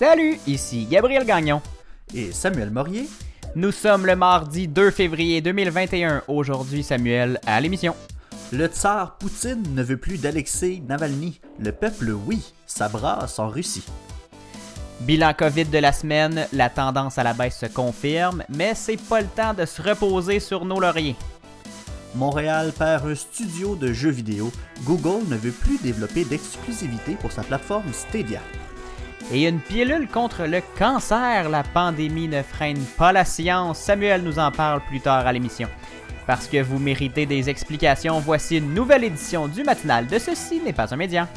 Salut, ici Gabriel Gagnon. Et Samuel Morier. Nous sommes le mardi 2 février 2021. Aujourd'hui, Samuel, à l'émission. Le tsar Poutine ne veut plus d'Alexei Navalny. Le peuple, oui, ça brasse en Russie. Bilan COVID de la semaine, la tendance à la baisse se confirme, mais c'est pas le temps de se reposer sur nos lauriers. Montréal perd un studio de jeux vidéo. Google ne veut plus développer d'exclusivité pour sa plateforme Stadia. Et une pilule contre le cancer, la pandémie ne freine pas la science. Samuel nous en parle plus tard à l'émission. Parce que vous méritez des explications, voici une nouvelle édition du matinal de Ceci n'est pas un média.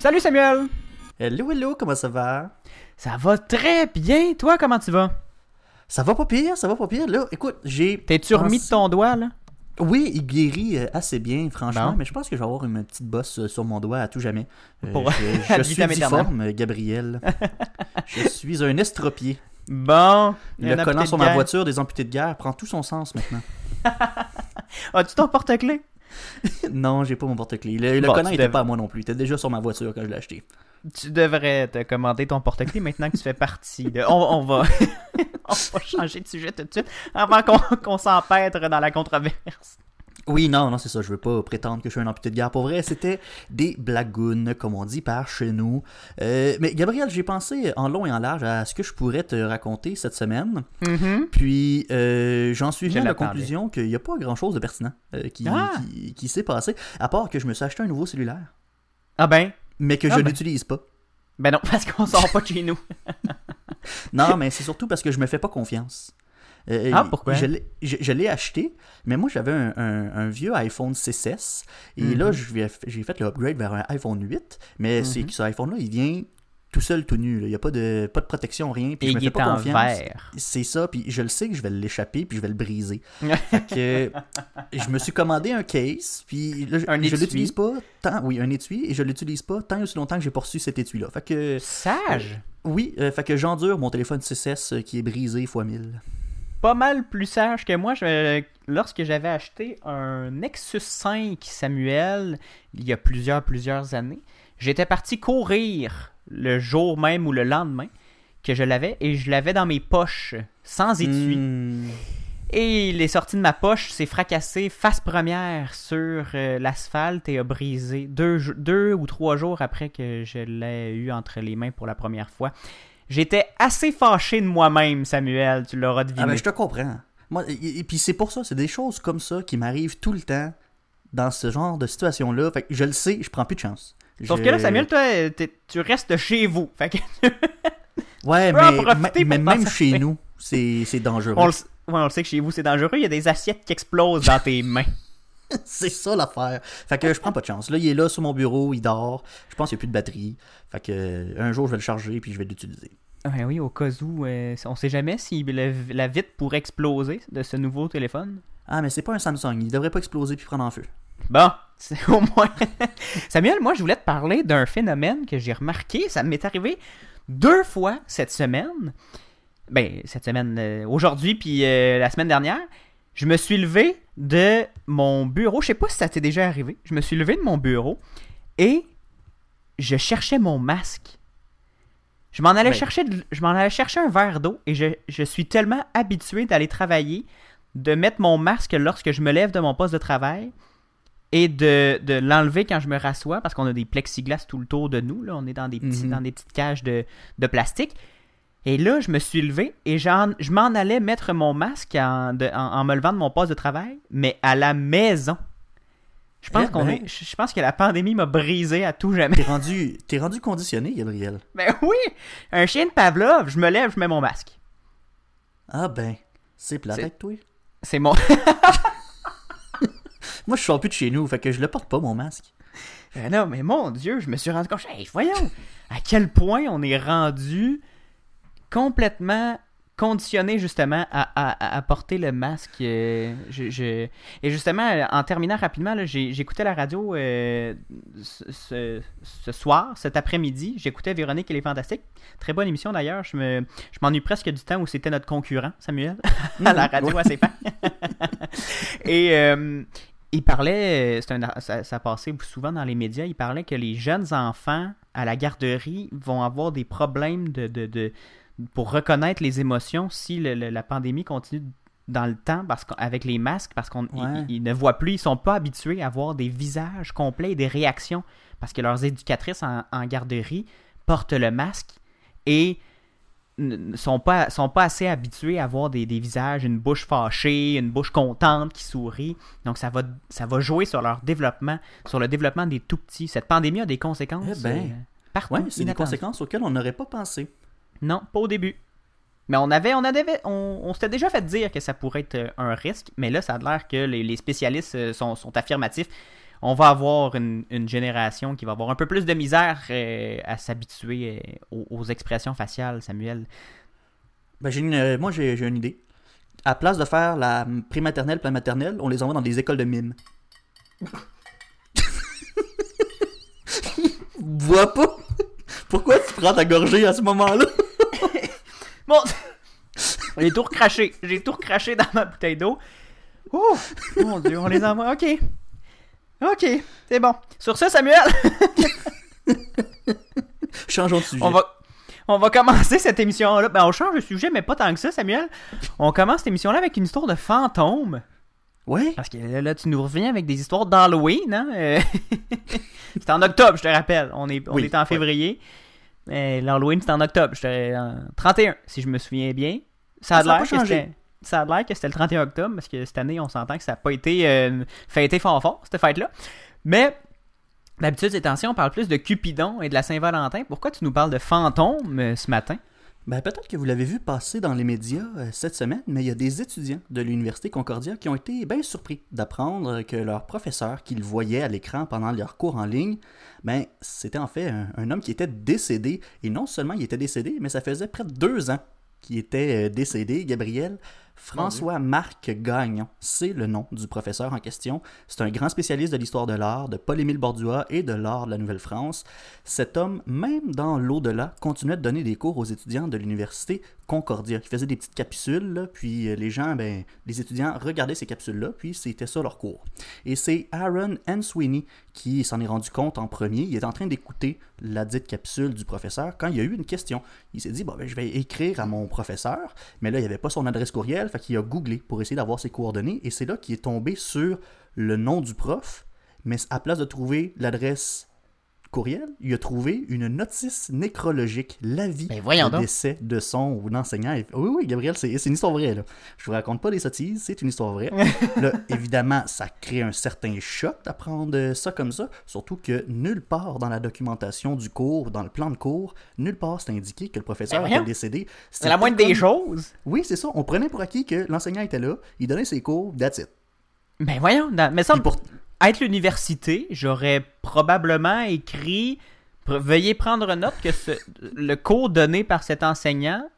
Salut Samuel! Hello, hello, comment ça va? Ça va très bien. Toi, comment tu vas? Ça va pas pire, ça va pas pire. Là, écoute, j'ai. T'es-tu remis de ton doigt, là? Oui, il guérit euh, assez bien, franchement, Bon. mais je pense que je vais avoir une petite bosse euh, sur mon doigt à tout jamais. Euh, Pour- je, je suis difforme, Gabriel. je suis un estropié. Bon. Le collant sur ma voiture des amputés de guerre prend tout son sens maintenant. As-tu ton porte-clés? non, j'ai pas mon porte-clés. Le, le Bon, tu était dev- pas à moi non plus. Il était déjà sur ma voiture quand je l'ai acheté. Tu devrais te commander ton porte-clés maintenant que tu fais partie de... On, on va... on va changer de sujet tout de suite avant qu'on qu'on s'empêtre dans la controverse. Oui, non, non, c'est ça. Je veux pas prétendre que je suis un amputé de guerre. Pour vrai, c'était des blagounes, comme on dit par chez nous. Euh, mais Gabriel, j'ai pensé en long et en large à ce que je pourrais te raconter cette semaine. Puis euh, j'en suis venu à la conclusion qu'il n'y a pas grand-chose de pertinent euh, qui, Ah! qui, qui s'est passé, à part que je me suis acheté un nouveau cellulaire, Ah ben... mais que Ah je ben. n'utilise pas. Ben non, parce qu'on sort pas de chez nous. Non, mais c'est surtout parce que je me fais pas confiance. Euh, Ah, pourquoi? Je l'ai- je je l'ai acheté, mais moi j'avais un, un- un vieux iPhone 6S et Mhm. là vais- j'ai fait le upgrade vers un iPhone 8, mais Mhm. que ce iPhone-là il vient tout seul, tout nu. là. Il n'y a pas de, pas de protection, rien. Puis Et je me il fais est pas en confiance. C'est ça, puis je le sais que je vais l'échapper, puis je vais le briser. fait que je me suis commandé un case, puis là, je- Un je l'utilise pas tant, oui, un étui, et je l'utilise pas tant et aussi longtemps que j'ai reçu cet étui-là. Fait que, Sage. oui, euh, fait que j'endure mon téléphone 6S euh, qui est brisé fois 1000. Pas mal plus sage que moi. Je- lorsque j'avais acheté un Nexus 5 Samuel, il y a plusieurs, plusieurs années, j'étais parti courir le jour même ou le lendemain que je l'avais et je l'avais dans mes poches sans étui. Hmm. Et il est sorti de ma poche, s'est fracassé face première sur euh, l'asphalte et a brisé deux ou trois jours après que je l'ai eu entre les mains pour la première fois. J'étais assez fâché de moi-même, Samuel, tu l'auras deviné. Ah ben je te comprends. Moi, et, et puis c'est pour ça, c'est des choses comme ça qui m'arrivent tout le temps dans ce genre de situation-là. Fait que je le sais, je prends plus de chance. Sauf Je- que là, Samuel, toi, tu restes chez vous. Fait que Ouais, mais, mais même chez nous, c'est dangereux. on le, s- ouais, on le sait que chez vous, c'est dangereux. Il y a des assiettes qui explosent dans tes mains. c'est ça l'affaire. Fait que je prends pas de chance. Là, il est là sur mon bureau, il dort. Je pense qu'il n'y a plus de batterie. Fait que euh, un jour, je vais le charger puis je vais l'utiliser. Ouais, oui, au cas où, euh, on sait jamais si le- la vitre pourrait exploser de ce nouveau téléphone. Ah, mais c'est pas un Samsung. Il devrait pas exploser puis prendre en feu. Bon, c'est au moins. Samuel, moi, je voulais te parler d'un phénomène que j'ai remarqué. Ça m'est arrivé deux fois cette semaine. Ben, cette semaine, euh, aujourd'hui, puis euh, la semaine dernière. Je me suis levé de mon bureau. Je sais pas si ça t'est déjà arrivé. Je me suis levé de mon bureau et je cherchais mon masque. Je m'en allais, Ben. chercher, de- je m'en allais chercher un verre d'eau et je, je suis tellement habitué d'aller travailler, de mettre mon masque lorsque je me lève de mon poste de travail et de, de l'enlever quand je me rassois parce qu'on a des plexiglas tout le tour de nous. Là. On est dans des, petits, Mhm. dans des petites cages de, de plastique. Et là, je me suis levé et je m'en allais mettre mon masque en, de- en, en me levant de mon poste de travail, mais à la maison. Je pense, Eh qu'on ben. est, je je pense que la pandémie m'a brisé à tout jamais. T'es rendu, t'es rendu conditionné, Gabriel. Ben oui! Un chien de Pavlov, je me lève, je mets mon masque. Ah ben, c'est C'est- avec toi. C'est mon. Moi, je sors plus de chez nous, fait que je le porte pas, mon masque. Ben non, mais mon Dieu, je me suis rendu compte. Hey, voyons! À quel point on est rendu complètement conditionné justement à, à- à porter le masque. euh, je, je- Et justement, euh, en terminant rapidement, j'écoutais la radio euh, ce, ce- soir, cet après-midi. J'écoutais Véronique et les Fantastiques. Très bonne émission d'ailleurs. Je me, je m'ennuie presque du temps où c'était notre concurrent, Samuel, à la radio à ses fins. et euh, il parlait, un- ça, ça passait souvent dans les médias, il parlait que les jeunes enfants à la garderie vont avoir des problèmes de, de, de- pour reconnaître les émotions si le- le- la pandémie continue dans le temps parce qu'avec les masques parce qu'ils Ouais. ils ne voient plus, ils sont pas habitués à voir des visages complets et des réactions parce que leurs éducatrices en, en garderie portent le masque et ne sont pas, sont pas assez habitués à voir des, des visages, une bouche fâchée, une bouche contente qui sourit. Donc ça va, ça va jouer sur leur développement, sur le développement des tout petits. Cette pandémie a des conséquences Eh ben. euh, partout. Ouais, c'est des conséquences auxquelles on n'aurait pas pensé. Non, pas au début. Mais on avait, on avait, on, on s'était déjà fait dire que ça pourrait être euh, un risque, mais là, ça a l'air que les, spécialistes euh, sont, affirmatifs. On va avoir une, génération qui va avoir un peu plus de misère euh, à s'habituer aux, expressions faciales, Samuel. Ben, j'ai euh, moi, j'ai une idée. À place de faire la prématernelle, la maternelle, on les envoie dans des écoles de mime. Vois pas? Pourquoi tu prends ta gorgée à ce moment-là? Bon, j'ai tout recraché, j'ai tout recraché dans ma bouteille d'eau. Oh, mon dieu, on les envoie. Ok, ok, c'est bon. Sur ce, Samuel, Changeons de sujet. On va, on va commencer cette émission-là. Ben, on change de sujet, mais pas tant que ça, Samuel. On commence cette émission-là avec une histoire de fantôme. Ouais? Parce que là, là, tu nous reviens avec des histoires d'Halloween, hein? Euh, c'est en octobre, je te rappelle. On est, on Oui, est en février. L'Halloween, c'est en octobre. Te- en 31, si je me souviens bien. Ça a l'air que c'était... Ça a l'air que c'était le 31 octobre, parce que cette année, on s'entend que ça n'a pas été euh, fêté fort fort, cette fête-là. Mais d'habitude, ces temps-ci, on parle plus de Cupidon et de la Saint-Valentin. Pourquoi tu nous parles de fantômes euh, ce matin? Ben, peut-être que vous l'avez vu passer dans les médias euh, cette semaine, mais il y a des étudiants de l'Université Concordia qui ont été bien surpris d'apprendre que leur professeur qu'ils voyaient à l'écran pendant leurs cours en ligne, ben, c'était en fait un, un homme qui était décédé. Et non seulement il était décédé, mais ça faisait près de deux ans qu'il était euh, décédé, Gabriel. François-Marc Gagnon, c'est le nom du professeur en question. C'est un grand spécialiste de l'histoire de l'art, de Paul-Émile Bordua et de l'art de la Nouvelle-France. Cet homme, même dans l'au-delà, continuait de donner des cours aux étudiants de l'université Concordia. Il faisait des petites capsules, puis euh, les gens, ben, les étudiants regardaient ces capsules-là, puis c'était ça leur cours. Et c'est Aaron Sweeney qui s'en est rendu compte en premier. Il est en train d'écouter la dite capsule du professeur quand il y a eu une question. Il s'est dit, bon, ben, je vais écrire à mon professeur, mais là, il n'y avait pas son adresse courriel, fait qu'il a googlé pour essayer d'avoir ses coordonnées, et c'est là qu'il est tombé sur le nom du prof, mais à place de trouver l'adresse courriel, il a trouvé une notice nécrologique, l'avis Ben, voyons de décès de son enseignant. Oui, oui, Gabriel, c'est une histoire vraie. Là. Je vous raconte pas des sottises, c'est une histoire vraie. là, évidemment, ça crée un certain choc d'apprendre euh, ça comme ça, surtout que nulle part dans la documentation du cours, dans le plan de cours, nulle part c'est indiqué que le professeur Ben, était décédé. C'est la moindre des choses. Oui, c'est ça. On prenait pour acquis que l'enseignant était là, il donnait ses cours, that's it. Ben voyons, dans- mais ça, pour- être l'université, j'aurais probablement écrit Veuillez prendre note que ce- le cours donné par cet enseignant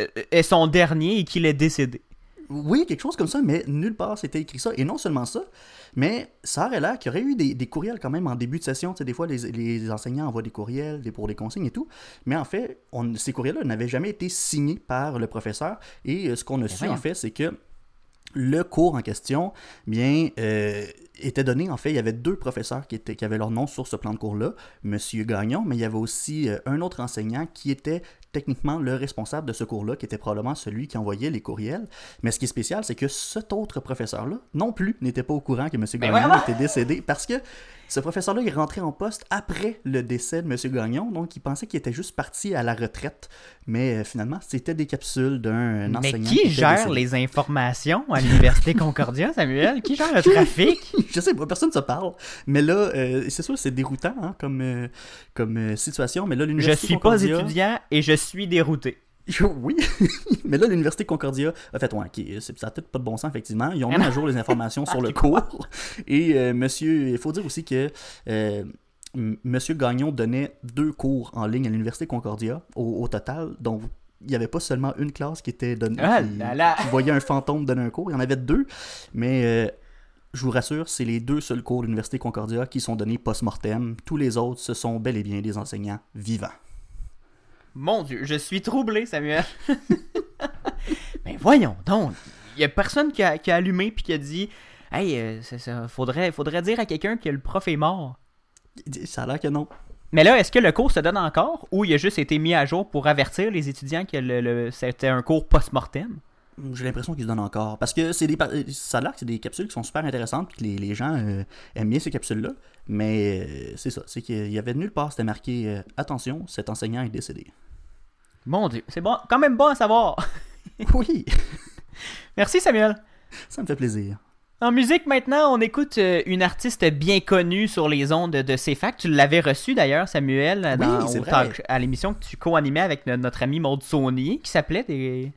euh, est son dernier et qu'il est décédé. Oui, quelque chose comme ça, mais nulle part c'était écrit ça. Et non seulement ça, mais ça aurait l'air qu'il y aurait eu des, des courriels quand même en début de session. Tu sais, des fois, les, les enseignants envoient des courriels pour des consignes et tout. Mais en fait, on- ces courriels-là n'avaient jamais été signés par le professeur. Et euh, ce qu'on a su, en fait, c'est que le cours en question, bien, euh, était donné, en fait, il y avait deux professeurs qui, étaient, qui avaient leur nom sur ce plan de cours-là, Monsieur Gagnon, mais il y avait aussi euh, un autre enseignant qui était techniquement le responsable de ce cours-là, qui était probablement celui qui envoyait les courriels. Mais ce qui est spécial, c'est que cet autre professeur-là, non plus, n'était pas au courant que M. Ben Gagnon était décédé, parce que ce professeur-là, il rentrait en poste après le décès de M. Gagnon, donc il pensait qu'il était juste parti à la retraite, mais euh, finalement, c'était des capsules d'un Mais enseignant. qui était gère décédé. les informations à l'Université Concordia, Samuel? Qui gère le trafic? Je sais pas, personne ne se parle. Mais là, euh, c'est sûr, c'est déroutant hein, comme, euh, comme euh, situation. Mais là, Je l'université suis pas étudiant et je suis dérouté. Oui, mais là, l'université Concordia a fait, ouais, ça n'a peut-être pas de bon sens, effectivement. Ils ont mis à jour les informations sur le cours. Et euh, monsieur, il faut dire aussi que euh, M- monsieur Gagnon donnait deux cours en ligne à l'université Concordia au, au total, dont il n'y avait pas seulement une classe qui était donnée, Ah qui, là là. qui voyait un fantôme donner un cours. Il y en avait deux, mais euh, je vous rassure, c'est les deux seuls cours de l'Université Concordia qui sont donnés post-mortem. Tous les autres, ce sont bel et bien des enseignants vivants. Mon Dieu, je suis troublé, Samuel. Mais voyons donc. Il y a personne qui a, qui a allumé puis qui a dit Hey, euh, c'est ça, faudrait, faudrait dire à quelqu'un que le prof est mort. Ça a l'air que non. Mais là, est-ce que le cours se donne encore ou il a juste été mis à jour pour avertir les étudiants que le, le- c'était un cours post-mortem? J'ai l'impression qu'ils se donnent encore. Parce que c'est des, par- ça a l'air que c'est des capsules qui sont super intéressantes puis que les, les gens euh, aiment bien ces capsules-là. Mais euh, c'est ça, c'est qu'il y avait nulle part, c'était marqué euh, Attention, cet enseignant est décédé. Mon Dieu, c'est bon, quand même bon à savoir. Oui, Merci Samuel. ça me fait plaisir. En musique maintenant, on écoute euh, une artiste bien connue sur les ondes de CFAC. Tu l'avais reçu d'ailleurs, Samuel, dans, au à l'émission que tu co-animais avec no- notre ami Maud Saunier, qui s'appelait des...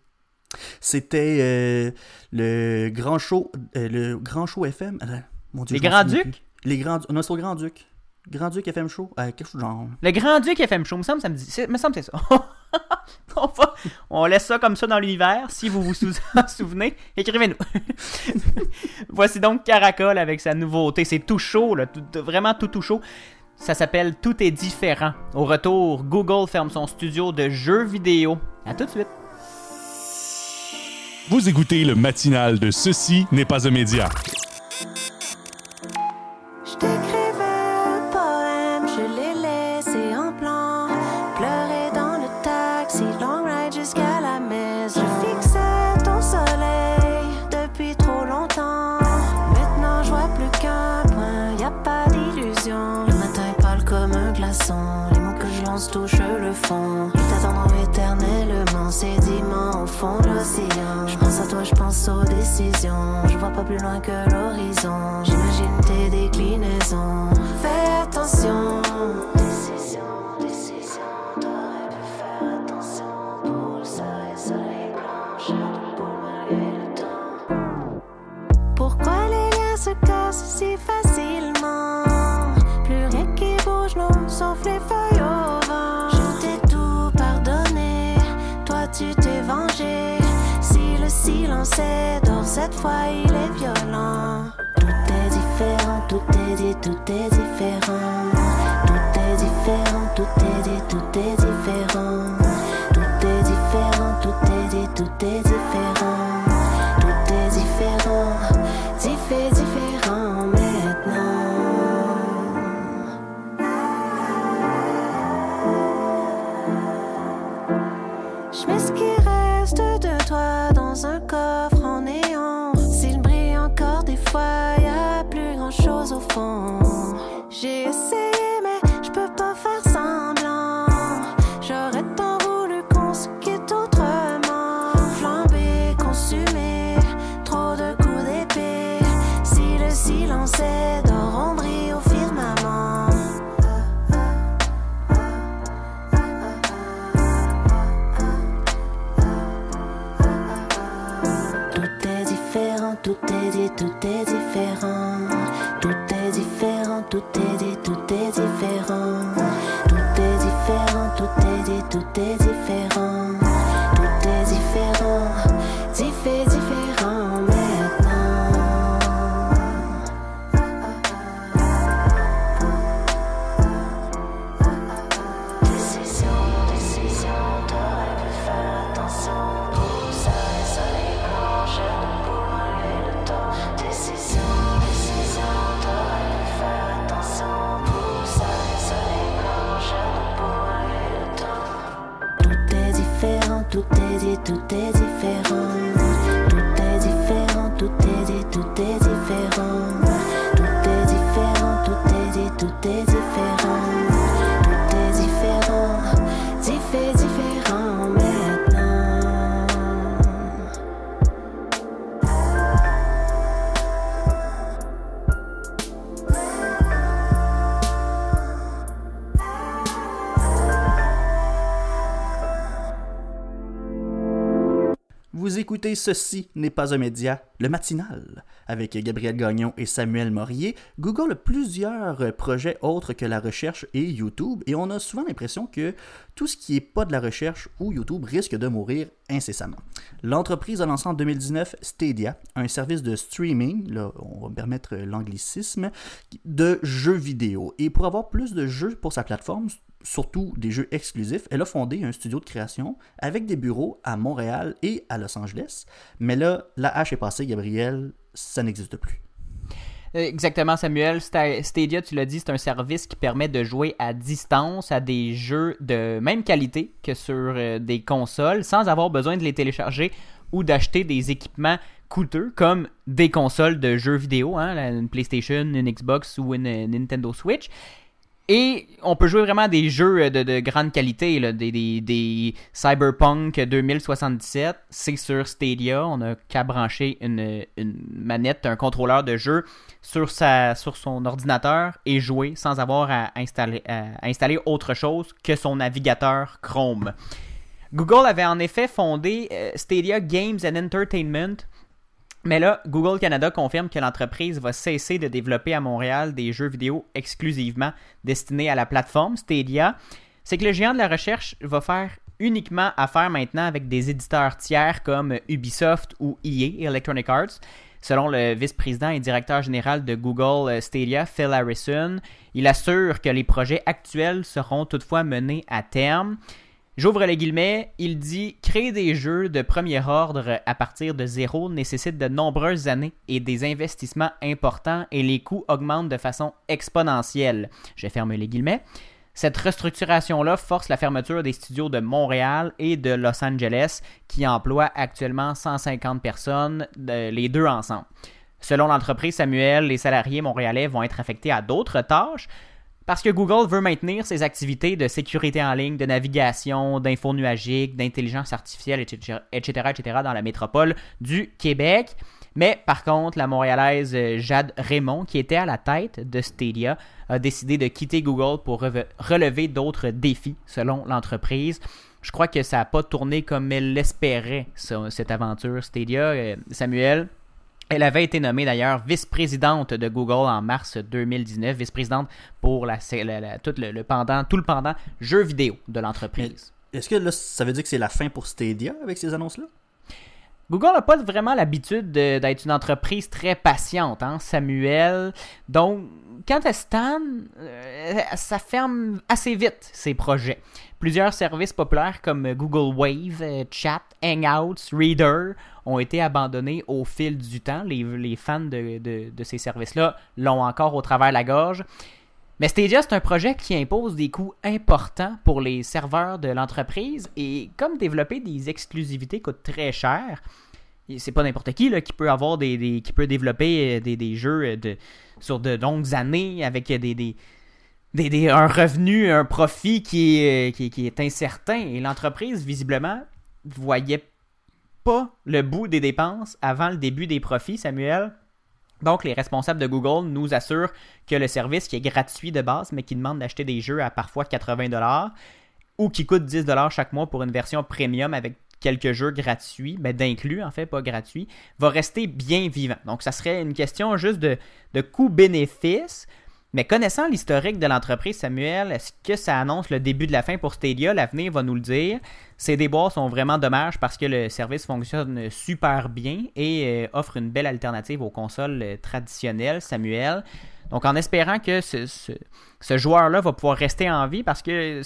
C'était euh, le grand show, euh, le grand show FM. euh, mon Dieu, Les Grands Ducs? Les grands, non, c'est au Grand Duc. Grand Duc FM show, euh, quelque chose genre. Le Grand Duc FM Show, me semble, ça me dit. c'est- me semble c'est ça. on, va- on laisse ça comme ça dans l'univers. Si vous vous sou- en souvenez, écrivez-nous. Voici donc Caracol avec sa nouveauté. C'est tout chaud, là, tout- vraiment tout tout chaud. Ça s'appelle Tout est différent. Au retour, Google ferme son studio de jeux vidéo. À tout de suite. Vous écoutez le matinal de Ceci n'est pas un média. Je pense aux décisions. Je vois pas plus loin que l'horizon. J'imagine tes déclinaisons. Fais attention. Il est violent. Tout est différent, tout est dit, tout est différent. Tout est dit, tout est différent. Tout est différent, tout est dit, tout est différent. Tout est différent, tout est dit, tout est différent. Écoutez Ceci n'est pas un média, le matinal. Avec Gabriel Gagnon et Samuel Morier, Google a plusieurs projets autres que la recherche et YouTube, et on a souvent l'impression que tout ce qui n'est pas de la recherche ou YouTube risque de mourir incessamment. L'entreprise a lancé en 2019 Stadia, un service de streaming, là, on va me permettre l'anglicisme, de jeux vidéo. Et pour avoir plus de jeux pour sa plateforme, surtout des jeux exclusifs, elle a fondé un studio de création avec des bureaux à Montréal et à Los Angeles. Mais là, la hache est passée, Gabriel, ça n'existe plus. Exactement, Samuel. Sta- Stadia, tu l'as dit, c'est un service qui permet de jouer à distance à des jeux de même qualité que sur euh, des consoles sans avoir besoin de les télécharger ou d'acheter des équipements coûteux comme des consoles de jeux vidéo, hein, une PlayStation, une Xbox ou une, euh, Nintendo Switch. Et on peut jouer vraiment des jeux euh, de, de grande qualité, des, Cyberpunk 2077. C'est sur Stadia. On a qu'à brancher une, manette, un contrôleur de jeu sur son ordinateur et jouer sans avoir à installer, à installer autre chose que son navigateur Chrome. Google avait en effet fondé euh, Stadia Games and Entertainment mais là, Google Canada confirme que l'entreprise va cesser de développer à Montréal des jeux vidéo exclusivement destinés à la plateforme Stadia. C'est que le géant de la recherche va faire uniquement affaire maintenant avec des éditeurs tiers comme Ubisoft ou EA, Electronic Arts. Selon le vice-président et directeur général de Google euh, Stadia, Phil Harrison, il assure que les projets actuels seront toutefois menés à terme. J'ouvre les guillemets, il dit Créer des jeux de premier ordre à partir de zéro nécessite de nombreuses années et des investissements importants et les coûts augmentent de façon exponentielle. Je ferme les guillemets. Cette restructuration-là force la fermeture des studios de Montréal et de Los Angeles qui emploient actuellement 150 personnes, les deux ensemble. Selon l'entreprise Samuel, les salariés montréalais vont être affectés à d'autres tâches, parce que Google veut maintenir ses activités de sécurité en ligne, de navigation, d'info nuagique, d'intelligence artificielle, etc., etc., etc., dans la métropole du Québec. Mais par contre, la Montréalaise euh, Jade Raymond, qui était à la tête de Stadia, a décidé de quitter Google pour relever d'autres défis, selon l'entreprise. Je crois que ça n'a pas tourné comme elle l'espérait, cette aventure Stadia. Euh, Samuel, elle avait été nommée d'ailleurs vice-présidente de Google en mars 2019, vice-présidente pour la, la- la- tout, le, le pendant, tout le pendant jeux vidéo de l'entreprise. Est-ce que là, ça veut dire que c'est la fin pour Stadia avec ces annonces-là? Google n'a pas vraiment l'habitude de- d'être une entreprise très patiente, hein, Samuel. Donc, quant à Stan, euh, ça ferme assez vite ses projets. Plusieurs services populaires comme Google Wave, euh, Chat, Hangouts, Reader ont été abandonnés au fil du temps. Les, fans de, ces services-là l'ont encore au travers de la gorge. Mais Stadia, c'est un projet qui impose des coûts importants pour les serveurs de l'entreprise et comme développer des exclusivités coûte très cher, c'est pas n'importe qui là, qui peut avoir des, qui peut développer euh, des, jeux euh, de, sur de longues années avec des, un revenu, un profit qui est, euh, incertain. Et l'entreprise, visiblement, voyait pas le bout des dépenses avant le début des profits, Samuel. Donc, les responsables de Google nous assurent que le service qui est gratuit de base, mais qui demande d'acheter des jeux à parfois 80$ ou qui coûte 10$ chaque mois pour une version premium avec quelques jeux gratuits, mais d'inclus en fait, pas gratuits, va rester bien vivant. Donc, ça serait une question juste de, de coût-bénéfice. Mais connaissant l'historique de l'entreprise, Samuel, est-ce que ça annonce le début de la fin pour Stadia? L'avenir va nous le dire. Ces déboires sont vraiment dommages parce que le service fonctionne super bien et euh, offre une belle alternative aux consoles euh, traditionnelles, Samuel. Donc, en espérant que ce, joueur-là va pouvoir rester en vie parce que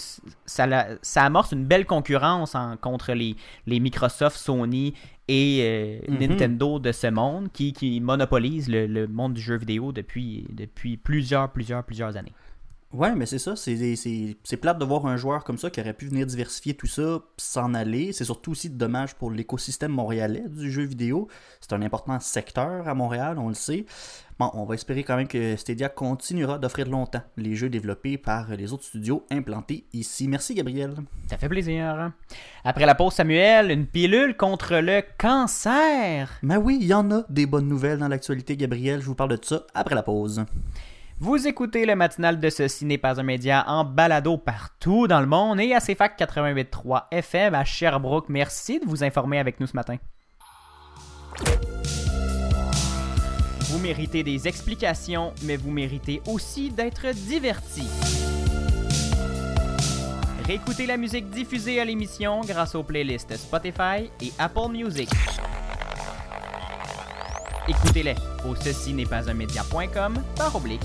ça, amorce une belle concurrence en- contre les, les Microsoft, Sony et euh, Mhm. Nintendo de ce monde qui, qui monopolisent le, le monde du jeu vidéo depuis, depuis plusieurs, plusieurs, plusieurs années. Ouais, mais c'est ça. C'est, plate de voir un joueur comme ça qui aurait pu venir diversifier tout ça, s'en aller. C'est surtout aussi dommage pour l'écosystème montréalais du jeu vidéo. C'est un important secteur à Montréal, on le sait. Bon, on va espérer quand même que Stadia continuera d'offrir longtemps les jeux développés par les autres studios implantés ici. Merci, Gabriel. Ça fait plaisir. Après la pause, Samuel, une pilule contre le cancer. Mais oui, il y en a des bonnes nouvelles dans l'actualité, Gabriel. Je vous parle de ça après la pause. Vous écoutez le matinal de Ceci n'est pas un média en balado partout dans le monde et à CFAC 88.3 FM à Sherbrooke. Merci de vous informer avec nous ce matin. Vous méritez des explications, mais vous méritez aussi d'être divertis. Réécoutez la musique diffusée à l'émission grâce aux playlists Spotify et Apple Music. Écoutez-les au ceci n'est pas un média.com par oblique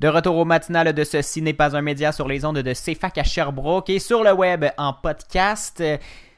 De retour au matinal de Ceci n'est pas un média sur les ondes de CFAC à Sherbrooke et sur le web en podcast.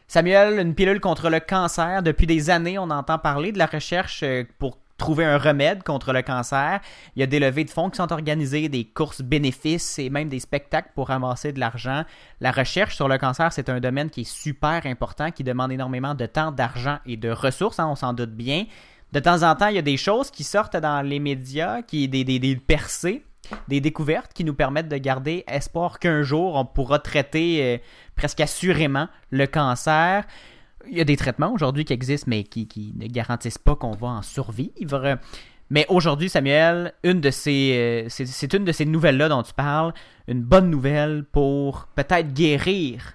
Samuel, une pilule contre le cancer. Depuis des années, on entend parler de la recherche euh, pour trouver un remède contre le cancer. Il y a des levées de fonds qui sont organisées, des courses bénéfices et même des spectacles pour ramasser de l'argent. La recherche sur le cancer, c'est un domaine qui est super important, qui demande énormément de temps, d'argent et de ressources, hein, on s'en doute bien. De temps en temps, il y a des choses qui sortent dans les médias, qui des, des, percées des découvertes qui nous permettent de garder espoir qu'un jour on pourra traiter euh, presque assurément le cancer. Il y a des traitements aujourd'hui qui existent, mais qui, ne garantissent pas qu'on va en survivre. Mais aujourd'hui, Samuel, une de ces, euh, c'est, c'est une de ces nouvelles-là dont tu parles, une bonne nouvelle pour peut-être guérir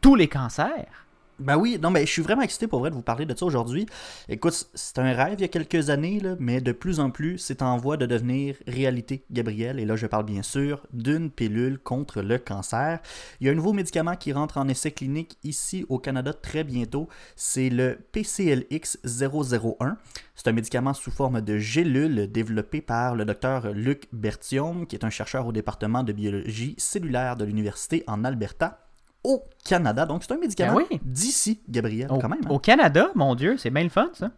tous les cancers. Ben oui, non, mais je suis vraiment excité pour vrai de vous parler de ça aujourd'hui. Écoute, c'est un rêve il y a quelques années, mais de plus en plus, c'est en voie de devenir réalité, Gabriel. Et là, je parle bien sûr d'une pilule contre le cancer. Il y a un nouveau médicament qui rentre en essai clinique ici au Canada très bientôt. C'est le PCLX001. C'est un médicament sous forme de gélule développé par le docteur Luc Bertium, qui est un chercheur au département de biologie cellulaire de l'université en Alberta au Canada. Donc, c'est un médicament Ben oui. d'ici, Gabriel, Au, quand même. hein. au Canada, mon Dieu, c'est bien le fun, ça.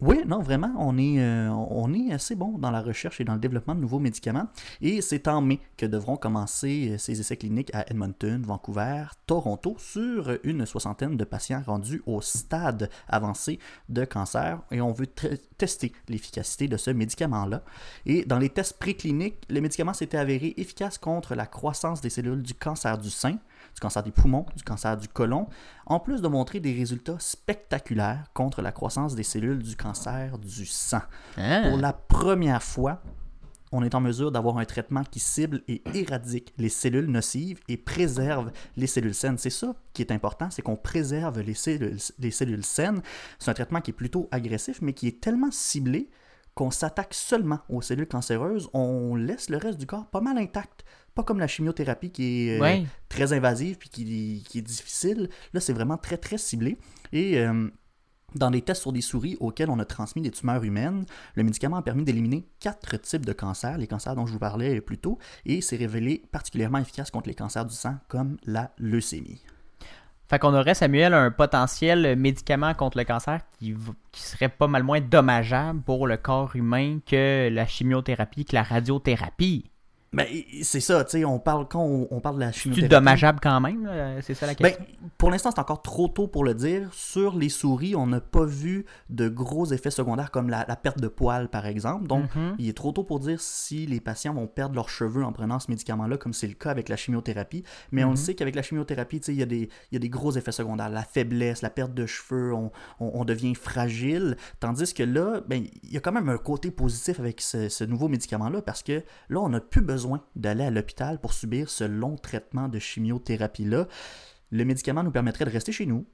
Oui, non, vraiment, on est, euh, on est assez bon dans la recherche et dans le développement de nouveaux médicaments. Et c'est en mai que devront commencer euh, ces essais cliniques à Edmonton, Vancouver, Toronto, sur une soixantaine de patients rendus au stade avancé de cancer. Et on veut te- tester l'efficacité de ce médicament-là. Et dans les tests précliniques, le médicament s'était avéré efficace contre la croissance des cellules du cancer du sein, du cancer des poumons, du cancer du côlon, en plus de montrer des résultats spectaculaires contre la croissance des cellules du cancer du sang. Ah. Pour la première fois, on est en mesure d'avoir un traitement qui cible et éradique les cellules nocives et préserve les cellules saines. C'est ça qui est important, c'est qu'on préserve les cellules, les cellules saines. C'est un traitement qui est plutôt agressif, mais qui est tellement ciblé qu'on s'attaque seulement aux cellules cancéreuses. On laisse le reste du corps pas mal intact. Pas comme la chimiothérapie qui est euh, très invasive puis qui, qui est difficile. Là, c'est vraiment très, très ciblé. Et euh, dans des tests sur des souris auxquels on a transmis des tumeurs humaines, le médicament a permis d'éliminer quatre types de cancers, les cancers dont je vous parlais plus tôt, et s'est révélé particulièrement efficace contre les cancers du sang comme la leucémie. Fait qu'on aurait, Samuel, un potentiel médicament contre le cancer qui, qui serait pas mal moins dommageable pour le corps humain que la chimiothérapie, que la radiothérapie. Ben, c'est ça, tu sais, on parle, quand on, on parle de la C'est chimiothérapie... dommageable quand même, là? c'est ça la Ben, question? pour l'instant, c'est encore trop tôt pour le dire. Sur les souris, on n'a pas vu de gros effets secondaires comme la, la perte de poils, par exemple. Donc, Mhm. il est trop tôt pour dire si les patients vont perdre leurs cheveux en prenant ce médicament-là, comme c'est le cas avec la chimiothérapie. Mais on le sait qu'avec la chimiothérapie, tu sais, il y, a des- y a des gros effets secondaires. La faiblesse, la perte de cheveux, on, on- on devient fragile. Tandis que là, ben, il y a quand même un côté positif avec ce, ce nouveau médicament-là parce que là, on n'a plus besoin d'aller à l'hôpital pour subir ce long traitement de chimiothérapie-là. Le médicament nous permettrait de rester chez nous,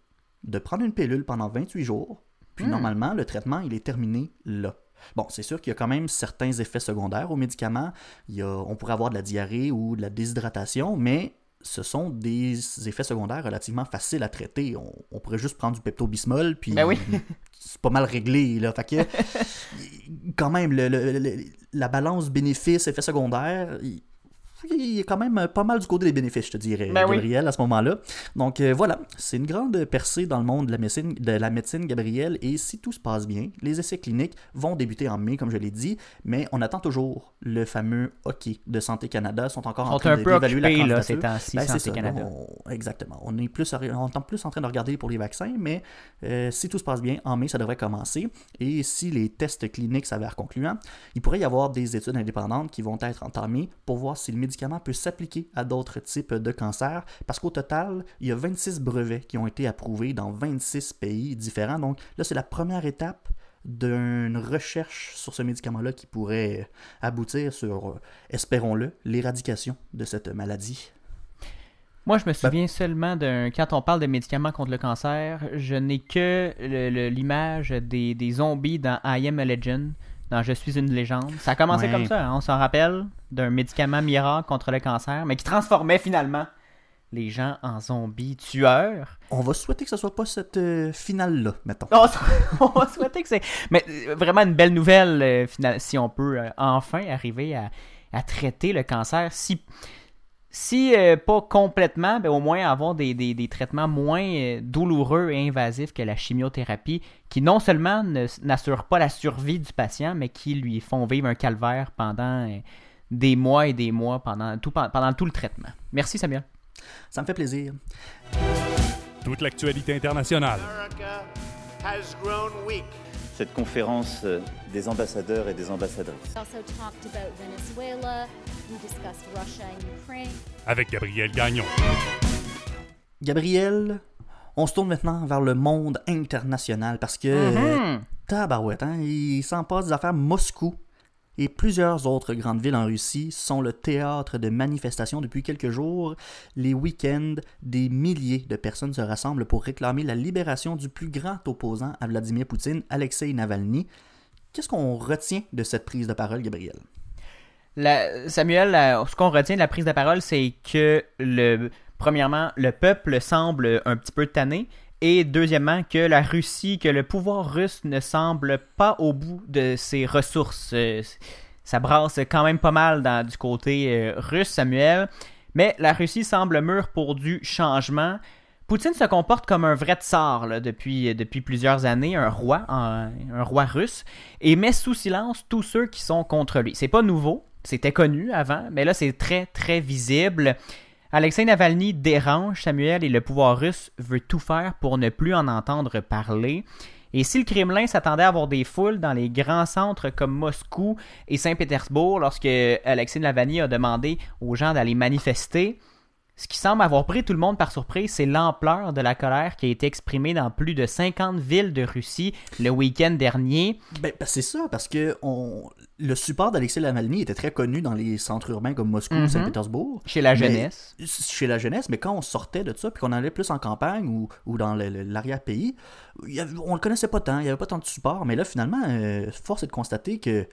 de prendre une pilule pendant 28 jours, puis Hmm. normalement, le traitement, il est terminé là. Bon, c'est sûr qu'il y a quand même certains effets secondaires au médicament. Il y a, on pourrait avoir de la diarrhée ou de la déshydratation, mais ce sont des effets secondaires relativement faciles à traiter. On, on pourrait juste prendre du Pepto-Bismol, puis Ben oui. c'est pas mal réglé. Là. Fait que, quand même, le- le- le- la balance bénéfice-effet secondaire, il, est quand même pas mal du côté des bénéfices, je te dirais, Ben oui. Gabriel, à ce moment-là. Donc euh, voilà, c'est une grande percée dans le monde de la, médecine, de la médecine, Gabriel, et si tout se passe bien, les essais cliniques vont débuter en mai, comme je l'ai dit, mais on attend toujours le fameux hockey de Santé Canada, sont encore Ils en train d'évaluer la là, candidature. ces temps-ci, Ben, c'est Santé ça, Canada. on- exactement. On est, plus, on est plus en train de regarder pour les vaccins, mais euh, si tout se passe bien, en mai, ça devrait commencer. Et si les tests cliniques s'avèrent concluants, il pourrait y avoir des études indépendantes qui vont être entamées pour voir si le médicament peut s'appliquer à d'autres types de cancers. Parce qu'au total, il y a 26 brevets qui ont été approuvés dans 26 pays différents. Donc là, c'est la première étape d'une recherche sur ce médicament-là qui pourrait aboutir sur, euh, espérons-le, l'éradication de cette maladie. Moi, je me souviens seulement d'un. Quand on parle de médicaments contre le cancer, je n'ai que l'image des, des zombies dans I Am a Legend, dans Je suis une légende. Ça a commencé Ouais. comme ça, hein, on s'en rappelle, d'un médicament miracle contre le cancer, mais qui transformait finalement les gens en zombies tueurs. On va souhaiter que ce soit pas cette euh, finale-là, mettons. On, s- on va souhaiter que c'est. Mais euh, vraiment une belle nouvelle, euh, final- si on peut enfin arriver à, à traiter le cancer. Si, si euh, pas complètement, ben, au moins avoir des, des- des traitements moins euh, douloureux et invasifs que la chimiothérapie, qui non seulement n'assurent pas la survie du patient, mais qui lui font vivre un calvaire pendant euh, des mois et des mois, pendant tout, pendant tout le traitement. Merci Samuel. Ça me fait plaisir. Toute l'actualité internationale. America has grown weak. cette conférence des ambassadeurs et des ambassadrices. Avec Gabriel Gagnon. Gabriel, on se tourne maintenant vers le monde international parce que Mhm. tabarouette, hein, il s'en passe des affaires Moscou et plusieurs autres grandes villes en Russie sont le théâtre de manifestations depuis quelques jours. Les week-ends, des milliers de personnes se rassemblent pour réclamer la libération du plus grand opposant à Vladimir Poutine, Alexei Navalny. Qu'est-ce qu'on retient de cette prise de parole, Gabriel? Samuel, ce qu'on retient de la prise de parole, c'est que premièrement, le peuple semble un petit peu tanné. Et deuxièmement, que la Russie, que le pouvoir russe ne semble pas au bout de ses ressources. Euh, Ça brasse quand même pas mal du côté euh, russe, Samuel. Mais la Russie semble mûre pour du changement. Poutine se comporte comme un vrai tsar là, depuis, plusieurs années, un roi, un roi russe, et met sous silence tous ceux qui sont contre lui. C'est pas nouveau, c'était connu avant, mais là c'est très très visible. Alexei Navalny dérange Samuel et le pouvoir russe veut tout faire pour ne plus en entendre parler. Et si le Kremlin s'attendait à avoir des foules dans les grands centres comme Moscou et Saint-Pétersbourg lorsque Alexei Navalny a demandé aux gens d'aller manifester, ce qui semble avoir pris tout le monde par surprise, c'est l'ampleur de la colère qui a été exprimée dans plus de 50 villes de Russie le week-end dernier. Ben, ben, c'est ça, parce que on... le support d'Alexei Navalny était très connu dans les centres urbains comme Moscou Mhm. ou Saint-Pétersbourg. Chez la Mais- jeunesse. Chez la jeunesse, mais quand on sortait de ça, puis qu'on allait plus en campagne ou, ou dans l'arrière-pays, on le connaissait pas tant, il n'y avait pas tant de support. Mais là, finalement, euh, force est de constater que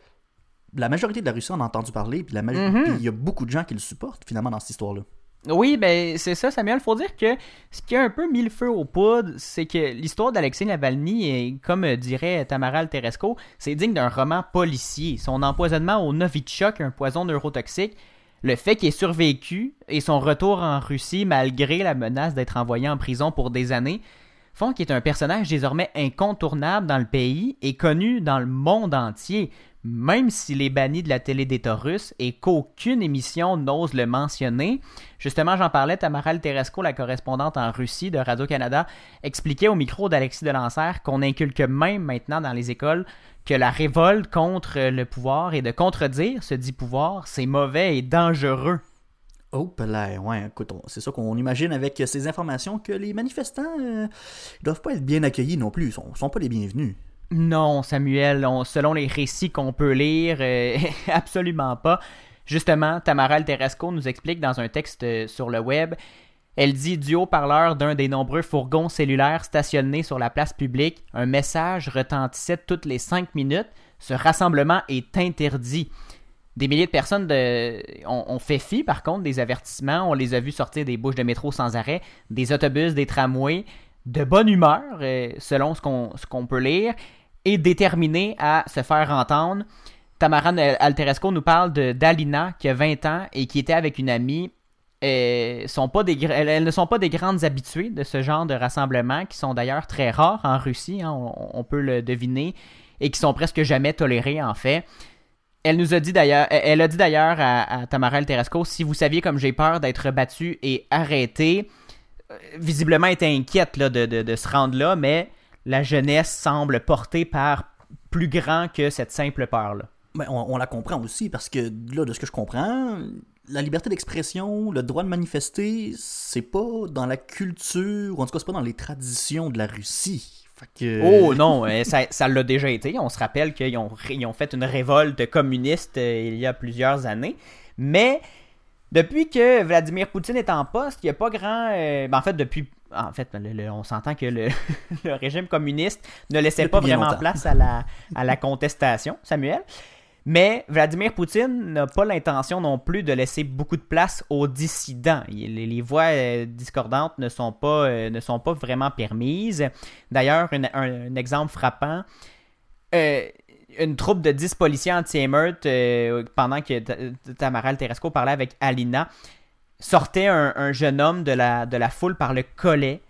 la majorité de la Russie en a entendu parler, puis la Mhm. puis il y a beaucoup de gens qui le supportent, finalement, dans cette histoire-là. Oui, ben c'est ça, Samuel. Faut dire que ce qui a un peu mis le feu aux poudres, c'est que l'histoire d'Alexei Navalny, est, comme euh, dirait Tamara Teresco, c'est digne d'un roman policier. Son empoisonnement au Novichok, un poison neurotoxique, le fait qu'il ait survécu et son retour en Russie malgré la menace d'être envoyé en prison pour des années font qu'il est un personnage désormais incontournable dans le pays et connu dans le monde entier, même s'il est banni de la télé d'État russe et qu'aucune émission n'ose le mentionner. Justement, j'en parlais, Tamara Teresco, la correspondante en Russie de Radio-Canada, expliquait au micro d'Alexis Delancer qu'on inculque même maintenant dans les écoles que la révolte contre le pouvoir et de contredire ce dit pouvoir, c'est mauvais et dangereux. Oh, là, ouais, écoute, c'est ça qu'on imagine avec ces informations que les manifestants euh, doivent pas être bien accueillis non plus, ils sont, sont pas les bienvenus. Non, Samuel, on- selon les récits qu'on peut lire, euh, absolument pas. Justement, Tamara Teresco nous explique dans un texte euh, sur le web, elle dit du haut-parleur d'un des nombreux fourgons cellulaires stationnés sur la place publique, un message retentissait toutes les cinq minutes, ce rassemblement est interdit. Des milliers de personnes de... ont, fait fi, par contre, des avertissements. On les a vus sortir des bouches de métro sans arrêt, des autobus, des tramways, de bonne humeur, euh, selon ce qu'on peut lire, et déterminés à se faire entendre. Tamara Alteresco nous parle de d'Alina, qui a 20 ans et qui était avec une amie. Euh, pas elles ne sont pas des grandes habituées de ce genre de rassemblements, qui sont d'ailleurs très rares en Russie, hein, on, on peut le deviner, et qui sont presque jamais tolérés en fait. Elle nous a dit d'ailleurs, elle a dit d'ailleurs à, à Tamara El Teresco, si vous saviez comme j'ai peur d'être battu et arrêté, euh, visiblement elle était inquiète là, de, de- se rendre là, mais la jeunesse semble portée par plus grand que cette simple peur-là. Ben, on, on la comprend aussi parce que là, de ce que je comprends, la liberté d'expression, le droit de manifester, c'est pas dans la culture, ou en tout cas, c'est pas dans les traditions de la Russie. Que- Oh non, euh, ça ça l'a déjà été. On se rappelle qu'ils ont, ré- ils ont fait une révolte communiste euh, il y a plusieurs années. Mais depuis que Vladimir Poutine est en poste, il n'y a pas grand... euh, ben, en fait, depuis... En fait, le- le- on s'entend que le, le régime communiste ne laissait Depuis pas vraiment longtemps. place à la, à la contestation, Samuel. Mais Vladimir Poutine n'a pas l'intention non plus de laisser beaucoup de place aux dissidents. Les, voix euh, discordantes ne sont, pas, euh, ne sont pas vraiment permises. D'ailleurs, un, exemple frappant, euh, une troupe de 10 policiers anti-émeute, pendant que Ta- Tamara Teresco parlait avec Alina, sortait un, un jeune homme de la, de la foule par le collet,